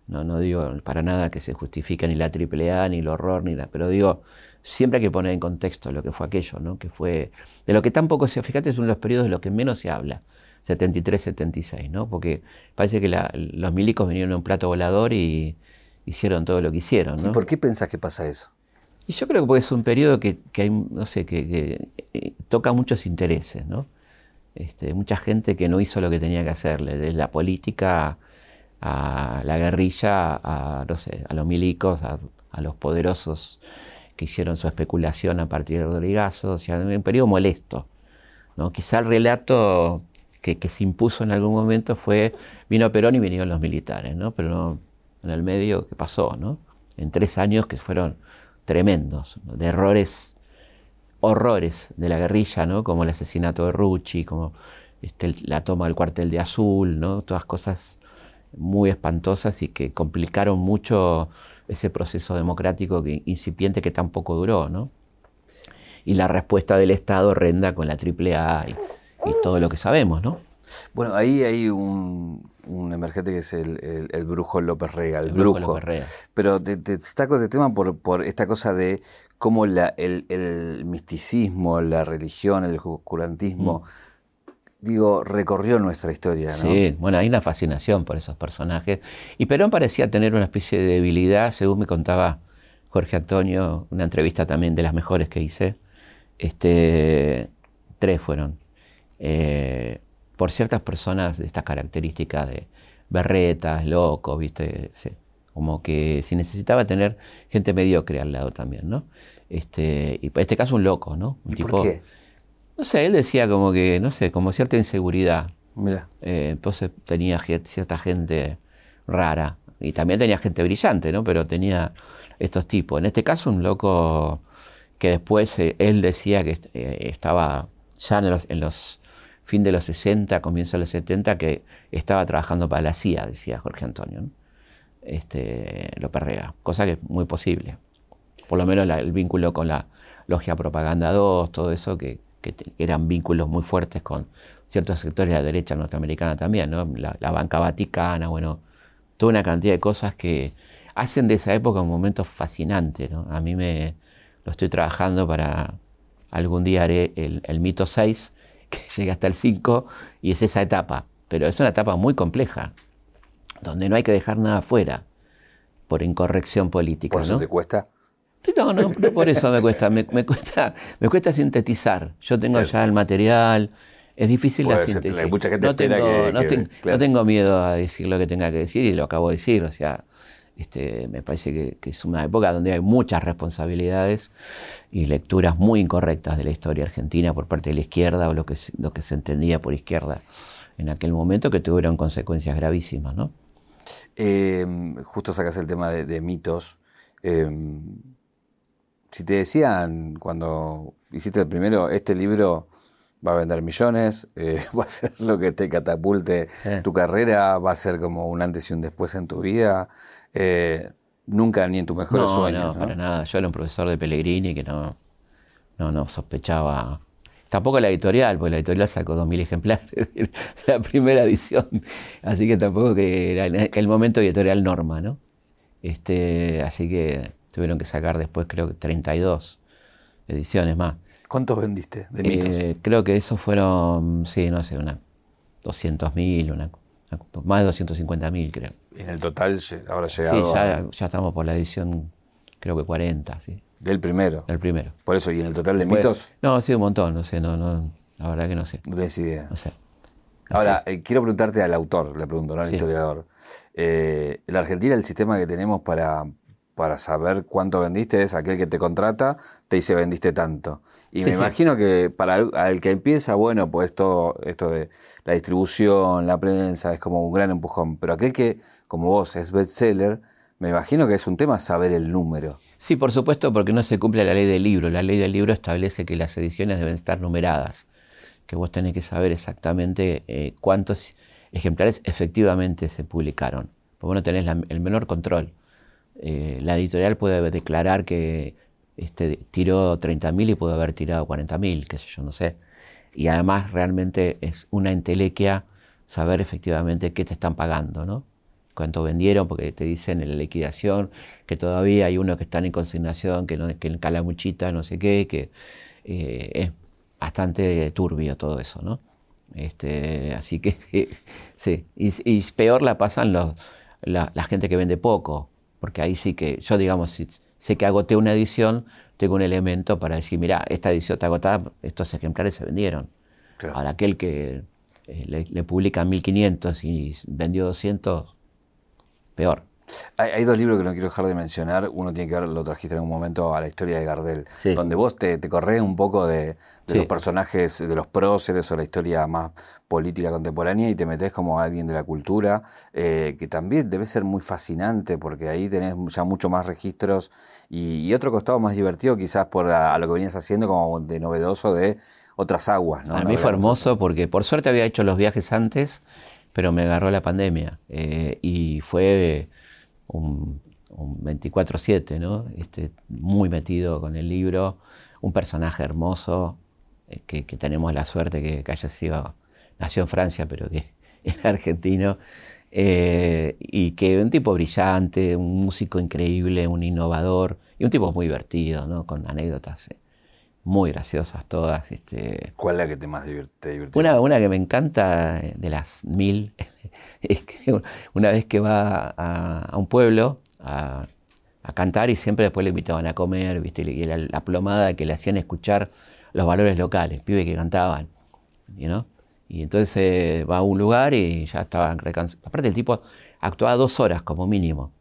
B: No, no digo para nada que se justifique ni la AAA, ni el horror, ni la, pero digo, siempre hay que poner en contexto lo que fue aquello, ¿no? Que fue, de lo que tampoco se, fíjate, es uno de los periodos de los que menos se habla, 73, 76, ¿no? Porque parece que los milicos vinieron a un plato volador y hicieron todo lo que hicieron, ¿no?
A: ¿Y por qué pensás que pasa eso?
B: Y yo creo que es un periodo que, hay, no sé, que, eh, toca muchos intereses, ¿no? Este, mucha gente que no hizo lo que tenía que hacerle, desde la política a la guerrilla, a, no sé, a los milicos, a, los poderosos que hicieron su especulación a partir de Rodrigazo, o sea, un periodo molesto. ¿no? Quizá el relato que, se impuso en algún momento fue, vino Perón y vinieron los militares, ¿no? pero no, en el medio, ¿qué pasó? ¿no? En tres años que fueron tremendos, de errores, horrores de la guerrilla, ¿no? como el asesinato de Rucci, como este, la toma del cuartel de Azul, ¿no? todas cosas muy espantosas y que complicaron mucho ese proceso democrático que, incipiente que tampoco duró, ¿no? Y la respuesta del Estado renda con la AAA y, y todo lo que sabemos, ¿no?
A: Bueno, ahí hay un, emergente que es el, brujo López Rega, el, brujo. López Rega. Pero te, destaco este tema por, por, esta cosa de cómo la, el, misticismo, la religión, el oscurantismo mm digo, recorrió nuestra historia. ¿no?
B: Sí, bueno, hay una fascinación por esos personajes. Y Perón parecía tener una especie de debilidad, según me contaba Jorge Antonio, una entrevista también de las mejores que hice. Este, tres fueron. Eh, por ciertas personas de estas características de berretas, locos, ¿viste? como que si necesitaba tener gente mediocre al lado también, ¿no? Este, y en este caso un loco, ¿no? Un
A: tipo, ¿Por qué?
B: No sé, él decía como que, no sé, como cierta inseguridad. Mira. Eh, entonces tenía cierta gente rara. Y también tenía gente brillante, ¿no? Pero tenía estos tipos. En este caso, un loco que después eh, él decía que eh, estaba ya en los, en los fin de los 60, comienzo de los 70, que estaba trabajando para la CIA, decía Jorge Antonio. ¿no? Este, lo perrea, cosa que es muy posible. por lo menos el vínculo con la Logia Propaganda 2, todo eso, que, eran vínculos muy fuertes con ciertos sectores de la derecha norteamericana también, ¿no? la, banca vaticana, bueno, toda una cantidad de cosas que hacen de esa época un momento fascinante. ¿no? A mí me lo estoy trabajando para, algún día haré el, el mito 6, que llega hasta el 5, y es esa etapa, pero es una etapa muy compleja, donde no hay que dejar nada fuera por incorrección política.
A: ¿Por eso
B: te
A: cuesta?
B: No, no, no por eso me cuesta. Me, cuesta, me cuesta sintetizar. Yo tengo ya el material. Es difícil la síntesis.
A: Mucha gente
B: no,
A: tengo, que,
B: no, tengo miedo a decir lo que tenga que decir y lo acabo de decir. O sea, este, me parece que, que, es una época donde hay muchas responsabilidades y lecturas muy incorrectas de la historia argentina por parte de la izquierda o lo que, lo que se entendía por izquierda en aquel momento que tuvieron consecuencias gravísimas, ¿no?
A: Em, justo sacas el tema de, mitos. Em, si te decían cuando hiciste el primero, este libro va a vender millones, eh, va a ser lo que te catapulte tu carrera, va a ser como un antes y un después en tu vida. Eh, nunca ni en tu mejor
B: sueño. No, no, para nada. Yo era un profesor de Pellegrini que no, no, no sospechaba Tampoco la editorial, porque la editorial sacó 2.000 ejemplares de la primera edición. Así que tampoco que era el momento editorial norma, ¿no? Este, así que tuvieron que sacar después, creo que 32 ediciones más.
A: ¿Cuántos vendiste de mitos?
B: Eh, creo que esos fueron, sí, no sé, una 200.000, una, más de 250.000, creo.
A: ¿Y en el total habrá llegado?
B: Sí, ya, ya estamos por la edición, creo que 40, sí.
A: Del primero.
B: Del primero.
A: Por eso, ¿y en el total de mitos?
B: No, sí, un montón, no sé, no, no, la verdad que no sé.
A: No tienes idea. No sé. Ahora, eh, quiero preguntarte al autor, le pregunto, no al historiador. Eh, en la Argentina el sistema que tenemos para, para saber cuánto vendiste es aquel que te contrata, te dice vendiste tanto. Y me imagino que para el, que empieza, bueno, pues todo esto de la distribución, la prensa, es como un gran empujón. Pero aquel que, como vos, es bestseller, me imagino que es un tema saber el número.
B: Sí, por supuesto, porque no se cumple la ley del libro. La ley del libro establece que las ediciones deben estar numeradas, que vos tenés que saber exactamente eh, cuántos ejemplares efectivamente se publicaron. Porque vos no tenés el menor control. Eh, la editorial puede declarar que este, tiró 30.000 y puede haber tirado 40.000, qué sé yo, no sé. Y además realmente es una entelequia saber efectivamente qué te están pagando, ¿no? cuánto vendieron, porque te dicen en la liquidación que todavía hay uno que están en consignación, que, no, que en Calamuchita, no sé qué, que eh, es bastante turbio todo eso, ¿no? Este, así que sí, y, peor la pasan los, la, gente que vende poco, porque ahí sí que yo, digamos, si sé que agoté una edición, tengo un elemento para decir, mira, esta edición está agotada, estos ejemplares se vendieron. Ahora, aquel que eh, le, le publica 1500 y vendió 200, peor.
A: Hay, dos libros que no quiero dejar de mencionar. Uno tiene que ver, lo trajiste en un momento, a la historia de Gardel, donde vos te, te corres un poco de, los personajes, de los próceres o la historia más política contemporánea y te metes como alguien de la cultura, eh, que también debe ser muy fascinante porque ahí tenés ya mucho más registros y, otro costado más divertido quizás por a, lo que venías haciendo como de novedoso de otras aguas. ¿no?
B: A mí fue hermoso porque por suerte había hecho los viajes antes pero me agarró la pandemia eh, y fue un, 24/7, ¿no? Este, muy metido con el libro, un personaje hermoso, eh, que, tenemos la suerte que, que, haya sido, nació en Francia, pero que es argentino, eh, y que un tipo brillante, un músico increíble, un innovador, y un tipo muy divertido, ¿no? Con anécdotas muy graciosas todas. Este,
A: ¿Cuál es la que te más divierte?
B: Una, una que me encanta de las mil una vez que va a, un pueblo a, cantar y siempre después le invitaban a comer, ¿viste? y la, la, plomada que le hacían escuchar los valores locales, pibes que cantaban. Y entonces eh, va a un lugar y ya estaban recansados. Aparte el tipo actuaba dos horas como mínimo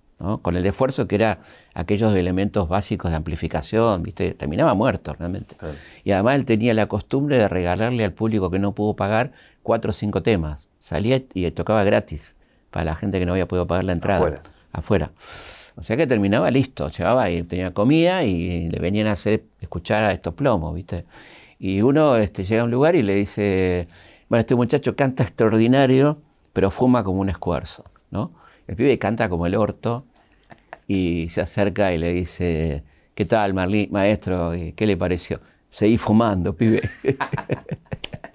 B: con el esfuerzo que era aquellos elementos básicos de amplificación, ¿viste? terminaba muerto realmente. Y además él tenía la costumbre de regalarle al público que no pudo pagar cuatro o cinco temas. Salía y tocaba gratis para la gente que no había podido pagar la entrada.
A: Afuera.
B: Afuera. O sea que terminaba listo, llevaba y tenía comida y le venían a hacer escuchar a estos plomos, ¿viste? Y uno este, llega a un lugar y le dice, bueno, este muchacho canta extraordinario, pero fuma como un esfuerzo, ¿no? El pibe canta como el orto y se acerca y le dice, ¿qué tal, Marlí, maestro? ¿Qué le pareció? Seguí fumando, pibe.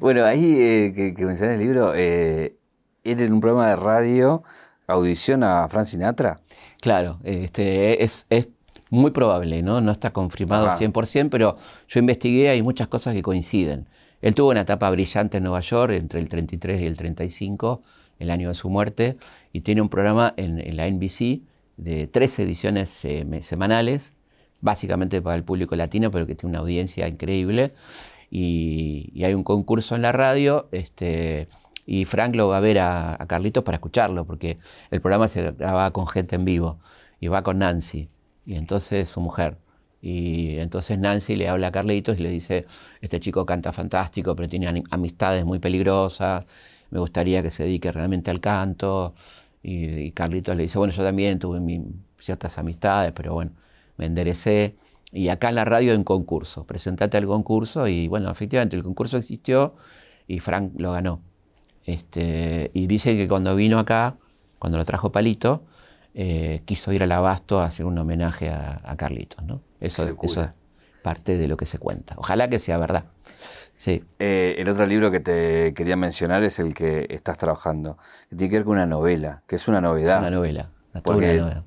A: bueno, ahí eh, que, que mencioné el libro, eh, en un programa de radio, audición a Frank Sinatra.
B: Claro, este, es, es muy probable, ¿no? No está confirmado al 100%, pero yo investigué, hay muchas cosas que coinciden. Él tuvo una etapa brillante en Nueva York entre el 33 y el 35, el año de su muerte, y tiene un programa en, la NBC de tres ediciones eh, semanales, básicamente para el público latino, pero que tiene una audiencia increíble. Y, hay un concurso en la radio, este, y Frank lo va a ver a, Carlitos para escucharlo, porque el programa se graba con gente en vivo, y va con Nancy, y entonces su mujer. Y entonces Nancy le habla a Carlitos y le dice, este chico canta fantástico, pero tiene amistades muy peligrosas, me gustaría que se dedique realmente al canto. Y, Carlitos le dice, bueno, yo también tuve ciertas amistades, pero bueno, me enderecé. Y acá en la radio en concurso, presentate al concurso y bueno, efectivamente el concurso existió y Frank lo ganó. Este, y dice que cuando vino acá, cuando lo trajo Palito, eh, quiso ir al abasto a hacer un homenaje a, Carlitos. ¿no? Eso, eso, es parte de lo que se cuenta. Ojalá que sea verdad. Sí.
A: Eh, el otro libro que te quería mencionar es el que estás trabajando, que tiene que ver con una novela, que es una novedad. Es
B: una novela, una novela.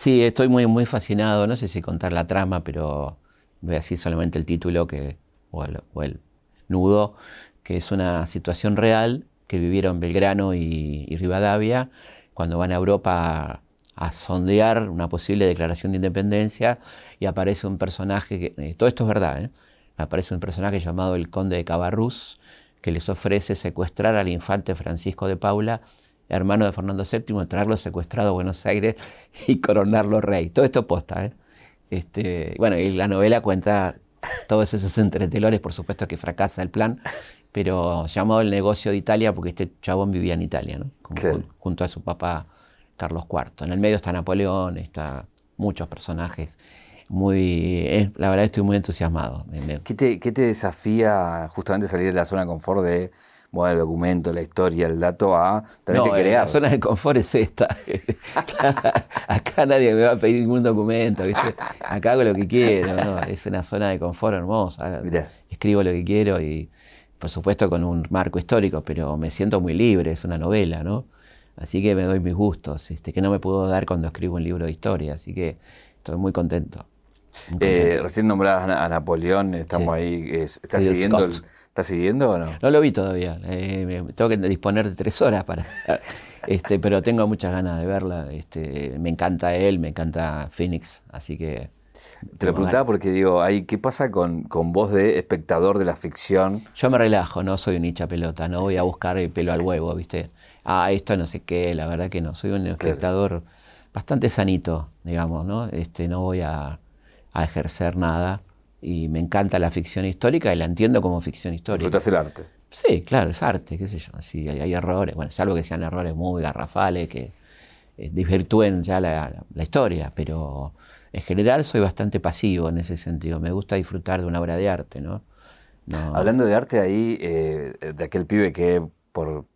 B: Sí, estoy muy, muy fascinado, no sé si contar la trama, pero voy a decir solamente el título que, o, el, nudo, que es una situación real que vivieron Belgrano y, Rivadavia cuando van a Europa a, sondear una posible declaración de independencia y aparece un personaje, que, eh, todo esto es verdad, ¿eh? aparece un personaje llamado el conde de Cabarrús que les ofrece secuestrar al infante Francisco de Paula hermano de Fernando VII, traerlo secuestrado a Buenos Aires y coronarlo rey. Todo esto posta, ¿eh? Este, bueno, y la novela cuenta todos esos entretelores, por supuesto que fracasa el plan, pero llamado El negocio de Italia porque este chabón vivía en Italia, ¿no? junto a su papá Carlos IV. En el medio está Napoleón, está muchos personajes. Muy, la verdad estoy muy entusiasmado.
A: ¿Qué te, ¿Qué te desafía justamente salir de la zona de confort de bueno, el documento, la historia, el dato a tener que crear.
B: La zona de confort es esta. Acá nadie me va a pedir ningún documento, Acá hago lo que quiero, Es una zona de confort hermosa. Escribo lo que quiero y, por supuesto, con un marco histórico, pero me siento muy libre, es una novela, ¿no? Así que me doy mis gustos, este, que no me puedo dar cuando escribo un libro de historia, así que estoy muy contento.
A: Eh, recién nombradas a, Napoleón, estamos ahí, ¿estás siguiendo el ¿Estás siguiendo o no?
B: No lo vi todavía. Eh, tengo que disponer de tres horas para. este, pero tengo muchas ganas de verla. Este, me encanta él, me encanta Phoenix, así que.
A: Te lo preguntaba porque digo, ¿qué pasa con, con vos de espectador de la ficción?
B: Yo me relajo, no soy un hincha pelota, no voy a buscar el pelo al huevo, ¿viste? Ah, esto no sé qué, la verdad que no, soy un espectador bastante sanito, digamos, ¿no? Este, no voy a, a ejercer nada y me encanta la ficción histórica y la entiendo como ficción histórica.
A: ¿Disfrutas el arte?
B: Sí, claro, es arte, qué sé yo. Sí, hay, errores, bueno, salvo que sean errores muy garrafales, que eh, desvirtúen ya la, historia, pero en general soy bastante pasivo en ese sentido. Me gusta disfrutar de una obra de arte, ¿no?
A: Hablando de arte ahí, eh, de aquel pibe que por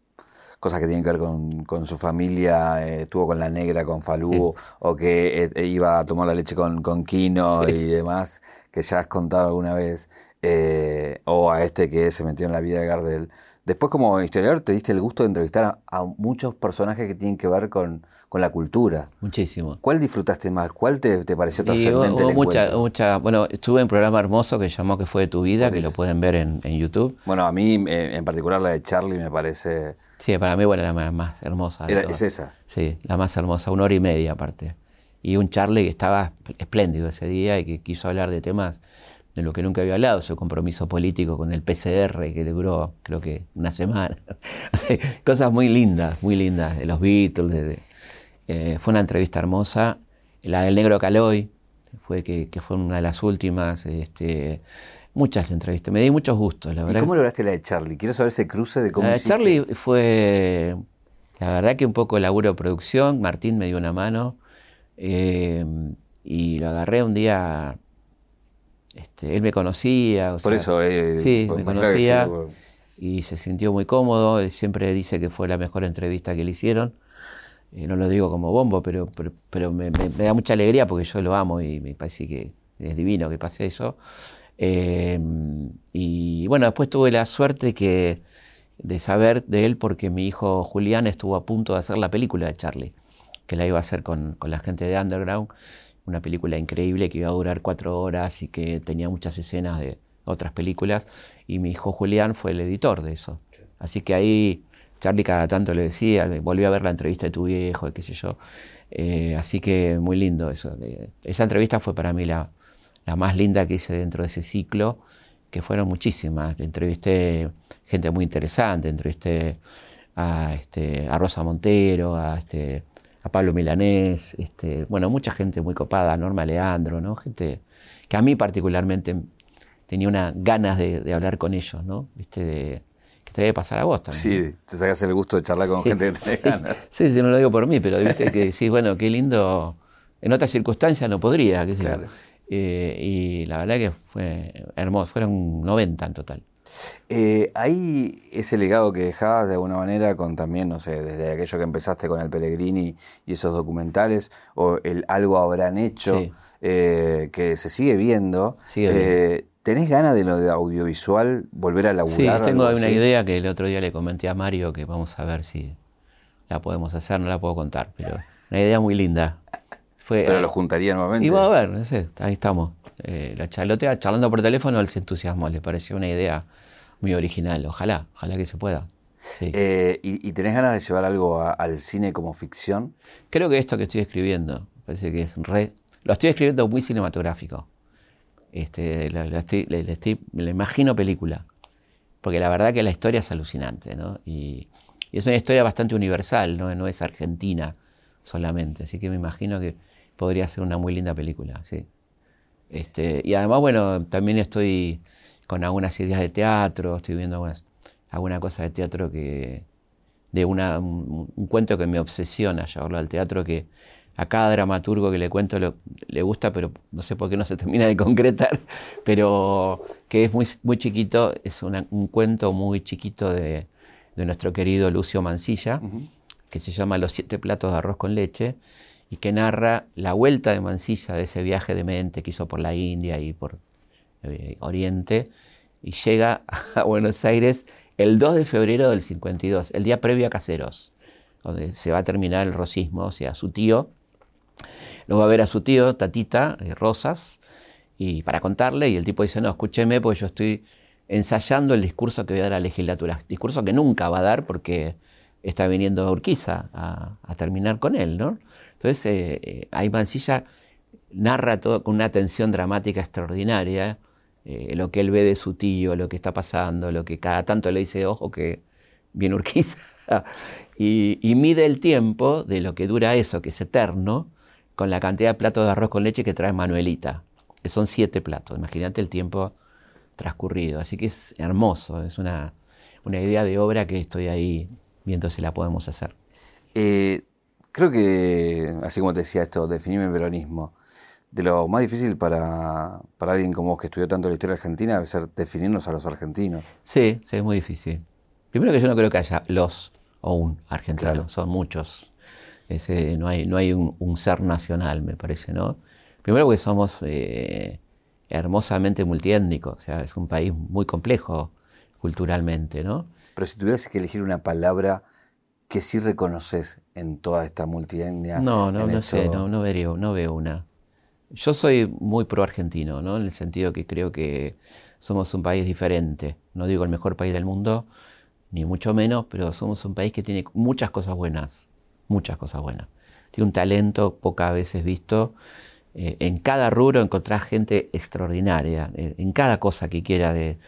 A: cosas que tienen que ver con, su familia, eh, estuvo con la negra, con Falú, o que iba a tomar la leche con, con Kino y demás que ya has contado alguna vez, eh, o a este que se metió en la vida de Gardel. Después, como historiador, te diste el gusto de entrevistar a, muchos personajes que tienen que ver con, la cultura.
B: Muchísimo.
A: ¿Cuál disfrutaste más? ¿Cuál te, pareció
B: trascendente? mucha, mucha, bueno, estuve en un programa hermoso que llamó Que fue de tu vida, que lo pueden ver en, YouTube.
A: Bueno, a mí eh, en particular la de Charlie me parece...
B: Sí, para mí, bueno, la más, hermosa.
A: es esa.
B: Sí, la más hermosa, una hora y media aparte y un Charlie que estaba espléndido ese día y que quiso hablar de temas de lo que nunca había hablado, su compromiso político con el PCR que duró creo que una semana. Cosas muy lindas, muy lindas, de los Beatles. Eh, fue una entrevista hermosa. La del negro Caloy, fue que, fue una de las últimas. Este, muchas entrevistas, me di muchos gustos, la verdad.
A: ¿Y cómo lograste la de Charlie? Quiero saber ese cruce de cómo
B: La de Charlie fue, la verdad que un poco laburo de producción, Martín me dio una mano, eh, y lo agarré un día, este, él me conocía.
A: Por eso,
B: eh, sí, me conocía y se sintió muy cómodo. siempre dice que fue la mejor entrevista que le hicieron. eh, no lo digo como bombo, pero, pero, me, da mucha alegría porque yo lo amo y me parece que es divino que pase eso. Eh, y bueno, después tuve la suerte que, de saber de él porque mi hijo Julián estuvo a punto de hacer la película de Charlie, que la iba a hacer con, con la gente de Underground, una película increíble que iba a durar cuatro horas y que tenía muchas escenas de otras películas, y mi hijo Julián fue el editor de eso. Así que ahí Charlie cada tanto le decía, volví a ver la entrevista de tu viejo, qué sé yo. Eh, así que muy lindo eso. Esa entrevista fue para mí la, más linda que hice dentro de ese ciclo, que fueron muchísimas. Entrevisté gente muy interesante, entrevisté a, este, a Rosa Montero, a, este, a Pablo Milanés, este, bueno, mucha gente muy copada, Norma Leandro, ¿no? Gente que a mí particularmente tenía unas ganas de, de hablar con ellos, ¿no? ¿Viste? De, te debe pasar a vos también.
A: Sí, te sacas el gusto de charlar con gente que te ganas.
B: Sí, sí, no lo digo por mí, pero viste que sí, bueno, qué lindo. En otras circunstancias no podría, qué sé claro. eh, y la verdad que fue hermoso, fueron 90 en total.
A: Eh, ahí ese legado que dejabas de alguna manera con también, no sé, desde aquello que empezaste con el Pellegrini y esos documentales, o el algo habrán hecho, eh, que se sigue viendo. Sigue eh, ¿Tenés ganas de lo de audiovisual, volver a laburar?
B: Sí, tengo una idea que el otro día le comenté a Mario que vamos a ver si la podemos hacer, no la puedo contar, pero una idea muy linda.
A: pero lo juntaría nuevamente.
B: Y va a ver, no sé, ahí estamos. Eh, la charlotea, charlando por teléfono, él se entusiasmó, le pareció una idea muy original. Ojalá, ojalá que se pueda.
A: Eh, ¿y, tenés ganas de llevar algo al cine como ficción?
B: Creo que esto que estoy escribiendo, parece que es re. Lo estoy escribiendo muy cinematográfico. Este, le, imagino película, porque la verdad que la historia es alucinante, ¿no? Y, es una historia bastante universal, ¿no? no es argentina solamente, así que me imagino que podría ser una muy linda película, sí. Este, y además, bueno, también estoy con algunas ideas de teatro, estoy viendo algunas, alguna cosa de teatro que, de una, un, un, cuento que me obsesiona llevarlo al teatro que a cada dramaturgo que le cuento le gusta, pero no sé por qué no se termina de concretar, pero que es muy, muy chiquito, es un cuento muy chiquito de, nuestro querido Lucio Mancilla, que se llama Los siete platos de arroz con leche, y que narra la vuelta de Mancilla de ese viaje de mente que hizo por la India y por eh, Oriente, y llega a Buenos Aires el 2 de febrero del 52, el día previo a Caseros, donde se va a terminar el rosismo, o sea, su tío lo va a ver a su tío, Tatita, eh, Rosas, y para contarle, y el tipo dice, no, escúcheme, porque yo estoy ensayando el discurso que voy a dar a la legislatura. Discurso que nunca va a dar porque está viniendo Urquiza a, terminar con él, ¿no? Entonces, eh, eh, ahí Mancilla narra todo con una tensión dramática extraordinaria, lo que él ve de su tío, lo que está pasando, lo que cada tanto le dice, ojo que viene Urquiza, y, mide el tiempo de lo que dura eso, que es eterno, con la cantidad de platos de arroz con leche que trae Manuelita, que son siete platos. Imagínate el tiempo transcurrido. Así que es hermoso, es una, idea de obra que estoy ahí viendo si la podemos hacer.
A: Eh, creo que, así como te decía esto, definirme el peronismo. De lo más difícil para, alguien como vos que estudió tanto la historia argentina debe ser definirnos a los argentinos.
B: Sí, sí, es muy difícil. Primero que yo no creo que haya los o un argentino, son muchos no hay, no hay un, ser nacional, me parece, ¿no? Primero porque somos eh, hermosamente multiétnicos, o sea, es un país muy complejo culturalmente, ¿no?
A: Pero si tuvieras que elegir una palabra que sí reconoces en toda esta multietnia.
B: No, no, no sé, no, no, veo, no veo una. Yo soy muy pro-argentino, ¿no? En el sentido que creo que somos un país diferente. No digo el mejor país del mundo, ni mucho menos, pero somos un país que tiene muchas cosas buenas muchas cosas buenas. Tiene un talento pocas veces visto. Eh, en cada rubro encontrás gente extraordinaria, eh, en cada cosa que quiera, de,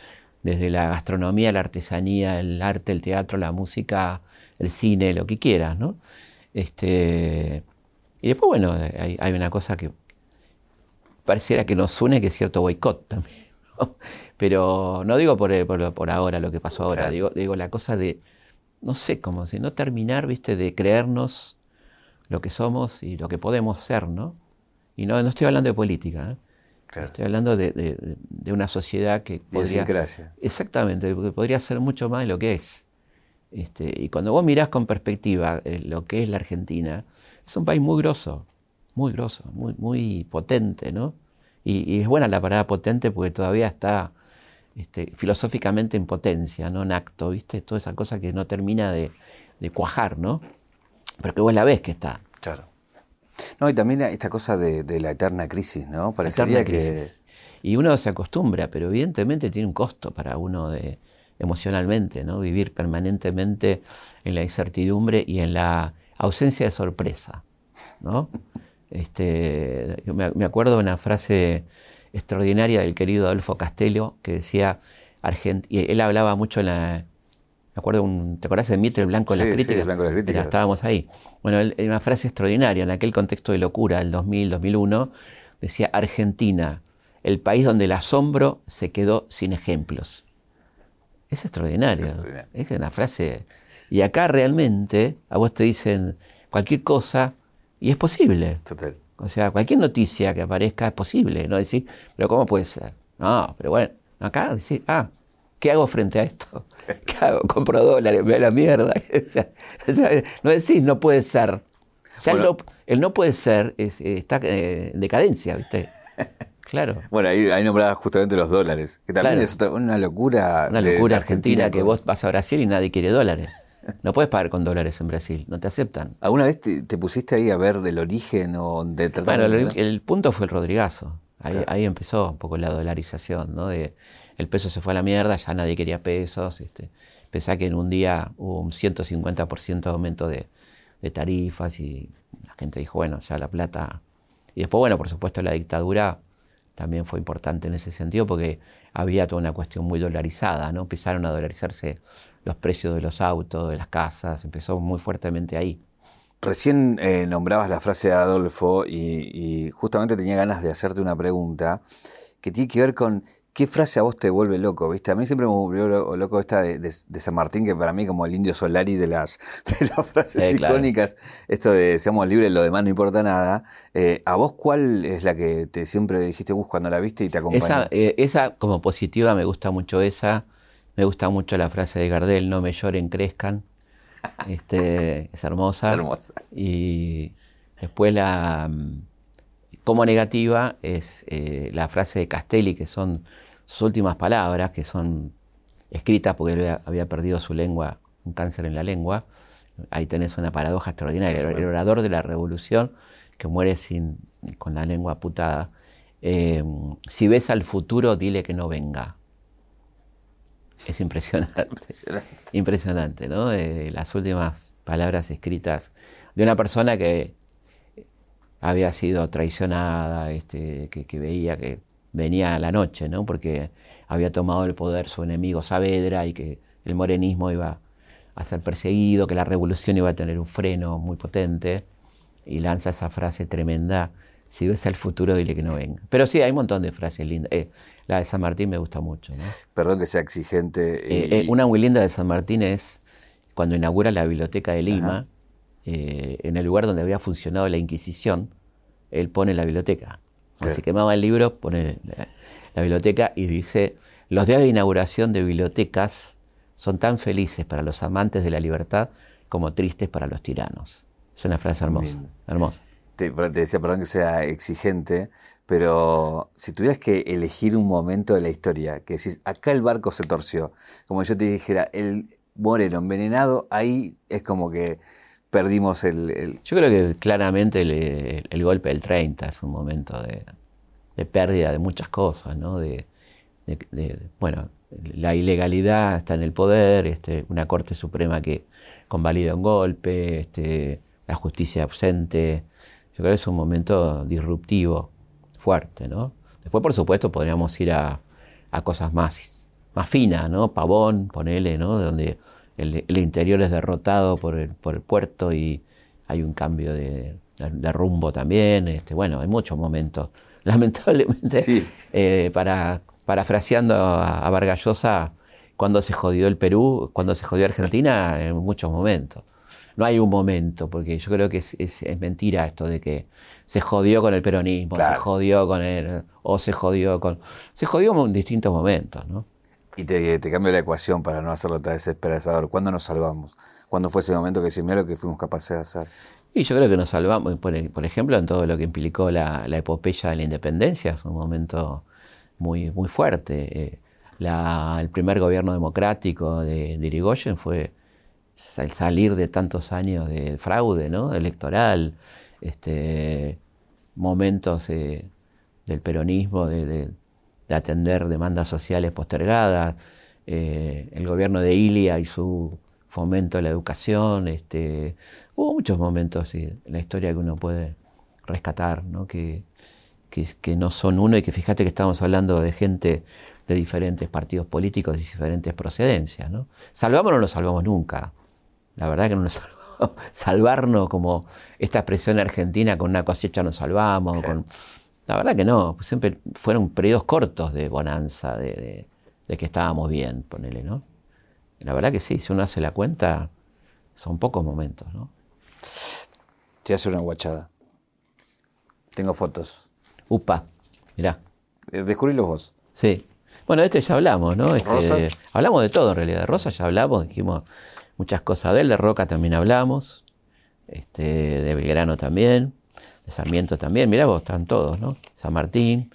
B: desde la gastronomía, la artesanía, el arte, el teatro, la música, el cine, lo que quieras, ¿no? Este, y después, bueno, hay, una cosa que pareciera que nos une, que es cierto boicot también. Pero no digo por, por, ahora, lo que pasó ahora, digo, digo la cosa de no sé cómo decir, no terminar, viste, de creernos lo que somos y lo que podemos ser, ¿no? Y no, no estoy hablando de política, ¿eh? estoy hablando de, una sociedad que podría... Exactamente, que podría ser mucho más de lo que es. Este, y cuando vos mirás con perspectiva eh, lo que es la Argentina, es un país muy grosso, muy grosso, muy, muy potente, ¿no? Y, es buena la palabra potente porque todavía está este, filosóficamente en potencia, no en acto, ¿viste? Toda esa cosa que no termina de, cuajar, ¿no? Pero que vos la ves que está.
A: Claro. No, y también esta cosa de, la eterna crisis, ¿no? Parecería eterna crisis.
B: Y uno se acostumbra, pero evidentemente tiene un costo para uno de, emocionalmente, ¿no? Vivir permanentemente en la incertidumbre y en la ausencia de sorpresa, ¿no? Este, yo me, acuerdo de una frase extraordinaria del querido Adolfo Castello que decía, y él hablaba mucho en la... Me acuerdo, un, ¿te acordás de Mitre el Blanco de las Críticas?
A: Sí, Blanco de las Críticas.
B: estábamos ahí. Bueno, él, una frase extraordinaria, en aquel contexto de locura, del 2000, 2001, decía, Argentina, el país donde el asombro se quedó sin ejemplos. Es extraordinario. Es, una frase... Y acá realmente a vos te dicen cualquier cosa y es posible.
A: Total.
B: O sea, cualquier noticia que aparezca es posible, ¿no? Decir, pero ¿cómo puede ser? No, pero bueno, acá decir, ah, ¿qué hago frente a esto? ¿Qué hago? Compro dólares, me da la mierda. no decir, no puede ser. el, no, puede ser está eh, en decadencia, ¿viste? Claro.
A: Bueno, ahí, ahí nombrabas justamente los dólares, que también es una locura.
B: Una locura argentina, que vos vas a Brasil y nadie quiere dólares. No puedes pagar con dólares en Brasil, no te aceptan.
A: ¿Alguna vez te, pusiste ahí a ver del origen o de
B: tratar Bueno, el, punto fue el Rodrigazo. Ahí, empezó un poco la dolarización, ¿no? De, el peso se fue a la mierda, ya nadie quería pesos. Este, pensá que en un día hubo un 150% de aumento de, de tarifas y la gente dijo, bueno, ya la plata. Y después, bueno, por supuesto, la dictadura también fue importante en ese sentido porque había toda una cuestión muy dolarizada, ¿no? Empezaron a dolarizarse los precios de los autos, de las casas, empezó muy fuertemente ahí.
A: Recién eh, nombrabas la frase de Adolfo y, justamente tenía ganas de hacerte una pregunta que tiene que ver con qué frase a vos te vuelve loco, ¿viste? A mí siempre me volvió loco esta de, San Martín, que para mí como el indio Solari de las, frases icónicas, esto de seamos libres, lo demás no importa nada. Eh, ¿A vos cuál es la que te siempre dijiste vos cuando la viste y te acompañó?
B: Esa, eh, esa como positiva me gusta mucho esa. Me gusta mucho la frase de Gardel, no me lloren, crezcan. Este, es hermosa.
A: hermosa.
B: Y después la mm, como negativa es eh, la frase de Castelli, que son sus últimas palabras, que son escritas porque él había perdido su lengua, un cáncer en la lengua. Ahí tenés una paradoja extraordinaria. El, orador de la revolución que muere sin, con la lengua putada. Eh, si ves al futuro, dile que no venga. Es impresionante. Impresionante, ¿no? las últimas palabras escritas de una persona que había sido traicionada, este, que, veía que venía a la noche, ¿no? Porque había tomado el poder su enemigo Saavedra y que el morenismo iba a ser perseguido, que la revolución iba a tener un freno muy potente, y lanza esa frase tremenda, si ves el futuro, dile que no venga. Pero sí, hay un montón de frases lindas. Eh, la de San Martín me gusta mucho.
A: Perdón que sea exigente.
B: Eh, eh, una muy linda de San Martín es cuando inaugura la biblioteca de Lima, eh, en el lugar donde había funcionado la Inquisición, él pone la biblioteca. Así quemaba el libro, pone la, biblioteca y dice, los días de inauguración de bibliotecas son tan felices para los amantes de la libertad como tristes para los tiranos. Es una frase hermosa. hermosa.
A: Te, te, decía, perdón que sea exigente, pero si tuvieras que elegir un momento de la historia, que decís, acá el barco se torció, como yo te dijera, el moreno envenenado, ahí es como que perdimos el...
B: Yo creo que claramente el, golpe del 30 es un momento de, pérdida de muchas cosas, ¿no? De, bueno, la ilegalidad está en el poder, este, una Corte Suprema que convalida un golpe, este, la justicia ausente. Yo creo que es un momento disruptivo fuerte, ¿no? Después, por supuesto, podríamos ir a, cosas más, más finas, ¿no? Pavón, ponele, ¿no? Donde el, interior es derrotado por el, por el puerto y hay un cambio de, rumbo también. Este, bueno, hay muchos momentos. Lamentablemente, eh, para, parafraseando a, a Vargallosa, cuando se jodió el Perú, cuando se jodió Argentina, en muchos momentos. No hay un momento, porque yo creo que es, es mentira esto de que se jodió con el peronismo, se jodió con el. o se jodió con. Se jodió en distintos momentos, ¿no?
A: Y te, te cambio la ecuación para no hacerlo tan desesperador. ¿Cuándo nos salvamos? ¿Cuándo fue ese momento que decimos lo que fuimos capaces de hacer?
B: Y yo creo que nos salvamos, por, ejemplo, en todo lo que implicó la, epopeya de la independencia, es un momento muy, muy fuerte. Eh, el primer gobierno democrático de, de Irigoyen fue salir de tantos años de fraude ¿no? electoral, este, momentos del peronismo de, atender demandas sociales postergadas, eh, el gobierno de Ilia y su fomento de la educación, este, hubo muchos momentos en la historia que uno puede rescatar, ¿no? Que, que, no son uno y que fíjate que estamos hablando de gente de diferentes partidos políticos y diferentes procedencias. ¿no? ¿Salvamos o no nos salvamos nunca? La verdad que no nos salvamos. Salvarnos como esta expresión argentina con una cosecha nos salvamos. Con, la verdad que no, siempre fueron periodos cortos de bonanza, de, de que estábamos bien, ponele, ¿no? La verdad que sí, si uno hace la cuenta, son pocos momentos, ¿no?
A: Te hace una guachada. Tengo fotos.
B: Upa, mirá.
A: Eh, descubrílos vos.
B: Sí. Bueno, de este ya hablamos, ¿no? Este, hablamos de todo en realidad. De Rosa ya hablamos, dijimos muchas cosas de él. De Roca también hablamos. Este, de Belgrano también. De Sarmiento también. Mirá vos, están todos, ¿no? San Martín.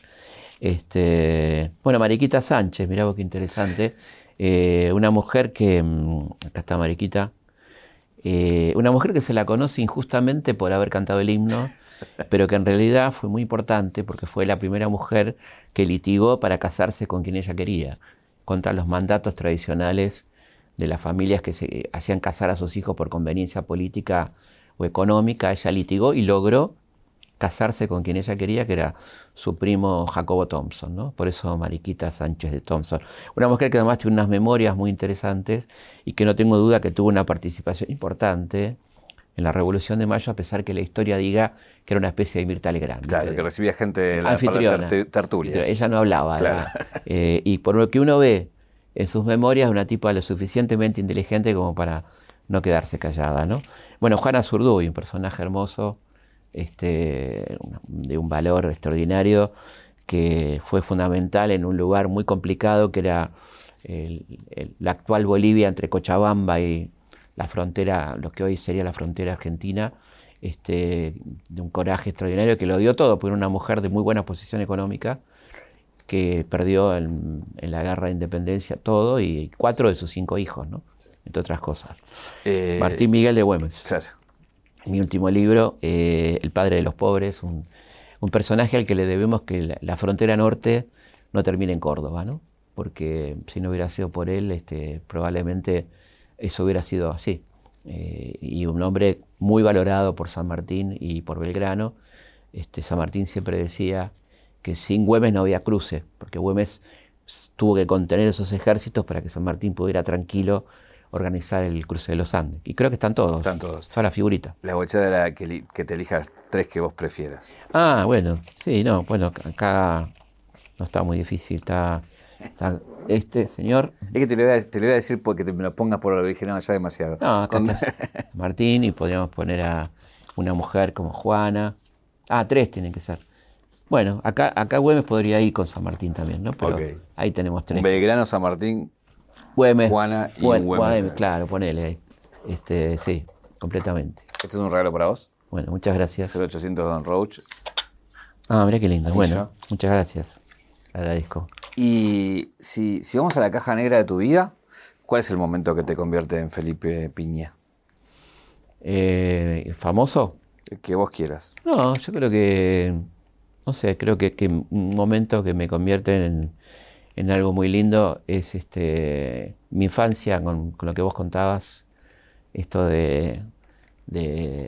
B: Este, bueno, Mariquita Sánchez, mirá vos qué interesante. Eh, una mujer que, mm, acá está Mariquita, eh, una mujer que se la conoce injustamente por haber cantado el himno, pero que en realidad fue muy importante porque fue la primera mujer que litigó para casarse con quien ella quería, contra los mandatos tradicionales de las familias que se hacían casar a sus hijos por conveniencia política o económica. Ella litigó y logró casarse con quien ella quería, que era su primo Jacobo Thompson, ¿no? Por eso Mariquita Sánchez de Thompson. Una mujer que además tiene unas memorias muy interesantes y que no tengo duda que tuvo una participación importante en la Revolución de Mayo, a pesar que la historia diga que era una especie de Mirta Legrand.
A: Claro, que recibía gente de la
B: anfitriona.
A: tertulias.
B: Ella no hablaba. Eh, y por lo que uno ve en sus memorias, una tipa lo suficientemente inteligente como para no quedarse callada, ¿no? Bueno, Juana Zurduy, un personaje hermoso, este, de un valor extraordinario que fue fundamental en un lugar muy complicado que era la actual Bolivia entre Cochabamba y la frontera, lo que hoy sería la frontera argentina, este, de un coraje extraordinario que lo dio todo, por una mujer de muy buena posición económica que perdió en, la guerra de independencia todo y cuatro de sus cinco hijos, ¿no? entre otras cosas. Eh, Martín Miguel de Güemes mi último libro, eh, El padre de los pobres, un, personaje al que le debemos que la, frontera norte no termine en Córdoba, ¿no? Porque si no hubiera sido por él, este, probablemente eso hubiera sido así. Eh, y un hombre muy valorado por San Martín y por Belgrano. Este, San Martín siempre decía que sin Güemes no había cruce, porque Güemes tuvo que contener esos ejércitos para que San Martín pudiera tranquilo organizar el cruce de los Andes. Y creo que están todos.
A: Están todos.
B: Fue la figurita.
A: La bochada era que, que, te elijas tres que vos prefieras.
B: Ah, bueno, sí, no, bueno, acá no está muy difícil, está, este señor.
A: Es que te lo, voy a, te lo voy a decir porque te me lo pongas por lo dije, no, ya demasiado.
B: No, acá Martín y podríamos poner a una mujer como Juana. Ah, tres tienen que ser. Bueno, acá, acá Güemes podría ir con San Martín también, ¿no? Pero ahí tenemos tres.
A: Belgrano, San Martín,
B: Güemes.
A: Juana y Güemes.
B: Claro, ponele ahí. Este, sí, completamente.
A: ¿Este es un regalo para vos?
B: Bueno, muchas gracias.
A: 0800 Don Roach.
B: Ah, mira qué lindo. Bueno, muchas gracias. Agradezco.
A: Y si, si vamos a la caja negra de tu vida, ¿cuál es el momento que te convierte en Felipe Piña?
B: Eh, ¿Famoso?
A: El que vos quieras.
B: No, yo creo que, no sé, creo que, que un momento que me convierte en, en algo muy lindo es este, mi infancia con, lo que vos contabas, esto de,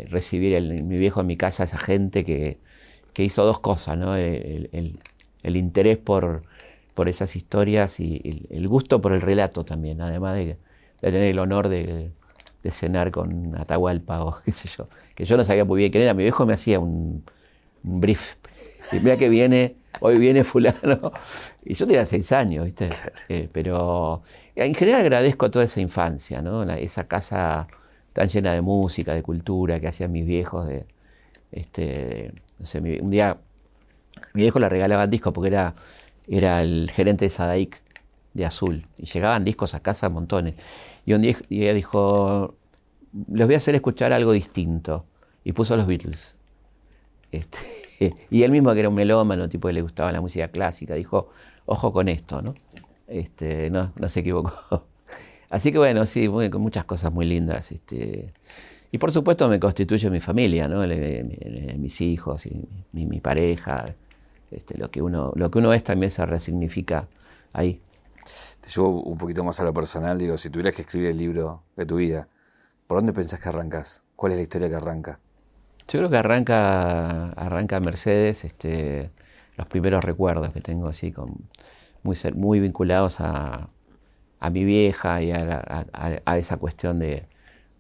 B: recibir el, mi viejo en mi casa, esa gente que, hizo dos cosas, ¿no? el, interés por, por, esas historias y el, gusto por el relato también, además de, tener el honor de, cenar con Atahualpa o qué sé yo, que yo no sabía muy bien quién era, mi viejo me hacía un, brief, mira que viene hoy viene fulano. Y yo tenía seis años, ¿viste? Eh, pero en general agradezco a toda esa infancia, ¿no? esa casa tan llena de música, de cultura que hacían mis viejos. De, este, no sé, un día mi viejo le regalaba discos porque era, era el gerente de Sadaic de azul. Y llegaban discos a casa montones. Y un día y ella dijo, les voy a hacer escuchar algo distinto. Y puso los Beatles. Este, y él mismo, que era un melómano, tipo que le gustaba la música clásica, dijo, ojo con esto, ¿no? Este, no, se equivocó. Así que bueno, sí, con muchas cosas muy lindas. Este, y por supuesto me constituye mi familia, ¿no? mis hijos y mi, pareja. Este, lo, que uno, lo que uno es también se resignifica ahí.
A: Te llevo un poquito más a lo personal, digo, si tuvieras que escribir el libro de tu vida, ¿por dónde pensás que arrancas? ¿Cuál es la historia que arranca?
B: Yo creo que arranca, arranca Mercedes, este, los primeros recuerdos que tengo así, con, muy, muy vinculados a, mi vieja y a, esa cuestión de,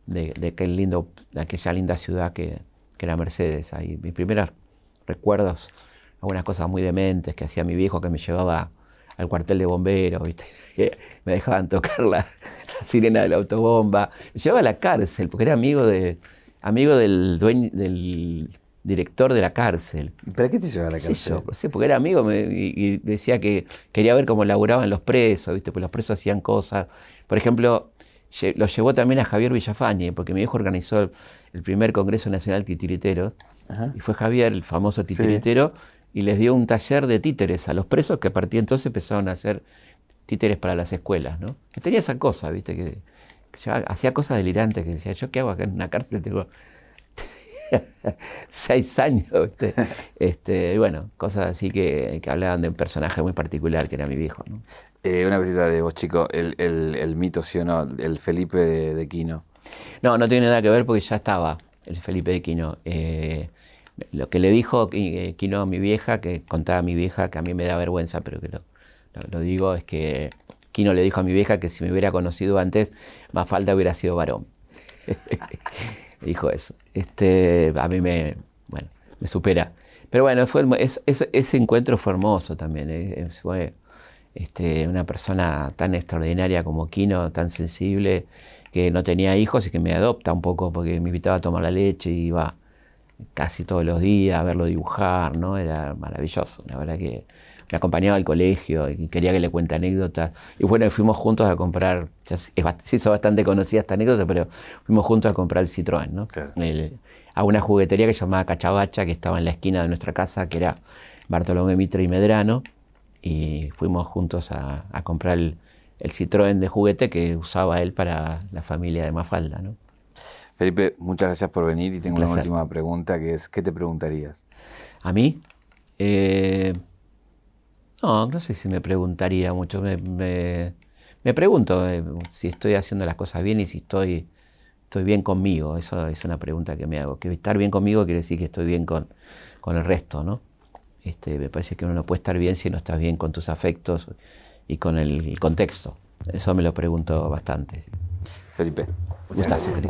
B: de, qué lindo, de aquella linda ciudad que, era Mercedes. Ahí, mis primeros recuerdos, algunas cosas muy dementes que hacía mi viejo que me llevaba al cuartel de bomberos, me dejaban tocar la, sirena de la autobomba, me llevaba a la cárcel porque era amigo de amigo del dueño del director de la cárcel.
A: ¿Para qué te llevaba a la cárcel?
B: Sí, porque era amigo y, decía que quería ver cómo laburaban los presos, ¿viste? Pues los presos hacían cosas. Por ejemplo, lo llevó también a Javier Villafañe, porque mi hijo organizó el, primer Congreso Nacional Titiritero, y fue Javier, el famoso titiritero, y les dio un taller de títeres a los presos que a partir de entonces empezaron a hacer títeres para las escuelas, ¿no? Que tenía esa cosa, ¿viste? Que, hacía cosas delirantes, que decía, ¿yo qué hago acá en una cárcel? Tengo seis años, ¿viste? Este, bueno, cosas así que, hablaban de un personaje muy particular que era mi viejo, ¿no?
A: Eh, una visita de vos, chico, el, mito, ¿sí o no? El Felipe de, Quino.
B: No, no tiene nada que ver porque ya estaba el Felipe de Quino. Eh, lo que le dijo eh, Quino a mi vieja, que contaba a mi vieja, que a mí me da vergüenza, pero que lo, digo, es que Quino le dijo a mi vieja que si me hubiera conocido antes, más falta hubiera sido varón. dijo eso. Este, a mí me, bueno, me supera. Pero bueno, fue, ese encuentro fue hermoso también. fue este, una persona tan extraordinaria como Kino, tan sensible, que no tenía hijos y que me adopta un poco porque me invitaba a tomar la leche y iba casi todos los días a verlo dibujar, ¿no? Era maravilloso, la verdad que me acompañaba al colegio y quería que le cuente anécdotas. Y bueno, fuimos juntos a comprar, ya se hizo bastante conocida esta anécdota, pero fuimos juntos a comprar el Citroën, ¿no? a una juguetería que se llamaba Cachabacha, que estaba en la esquina de nuestra casa, que era Bartolomé Mitre y Medrano y fuimos juntos a, comprar el, Citroën de juguete que usaba él para la familia de Mafalda. ¿no?
A: Felipe, muchas gracias por venir y tengo una última pregunta que es, ¿qué te preguntarías?
B: ¿A mí? Eh, no, no sé si me preguntaría mucho. Me, pregunto eh, si estoy haciendo las cosas bien y si estoy, estoy bien conmigo. Eso es una pregunta que me hago. Que estar bien conmigo quiere decir que estoy bien con, con el resto, ¿no? Este, me parece que uno no puede estar bien si no estás bien con tus afectos y con el, contexto. Eso me lo pregunto bastante.
A: Felipe,
B: muchas gracias.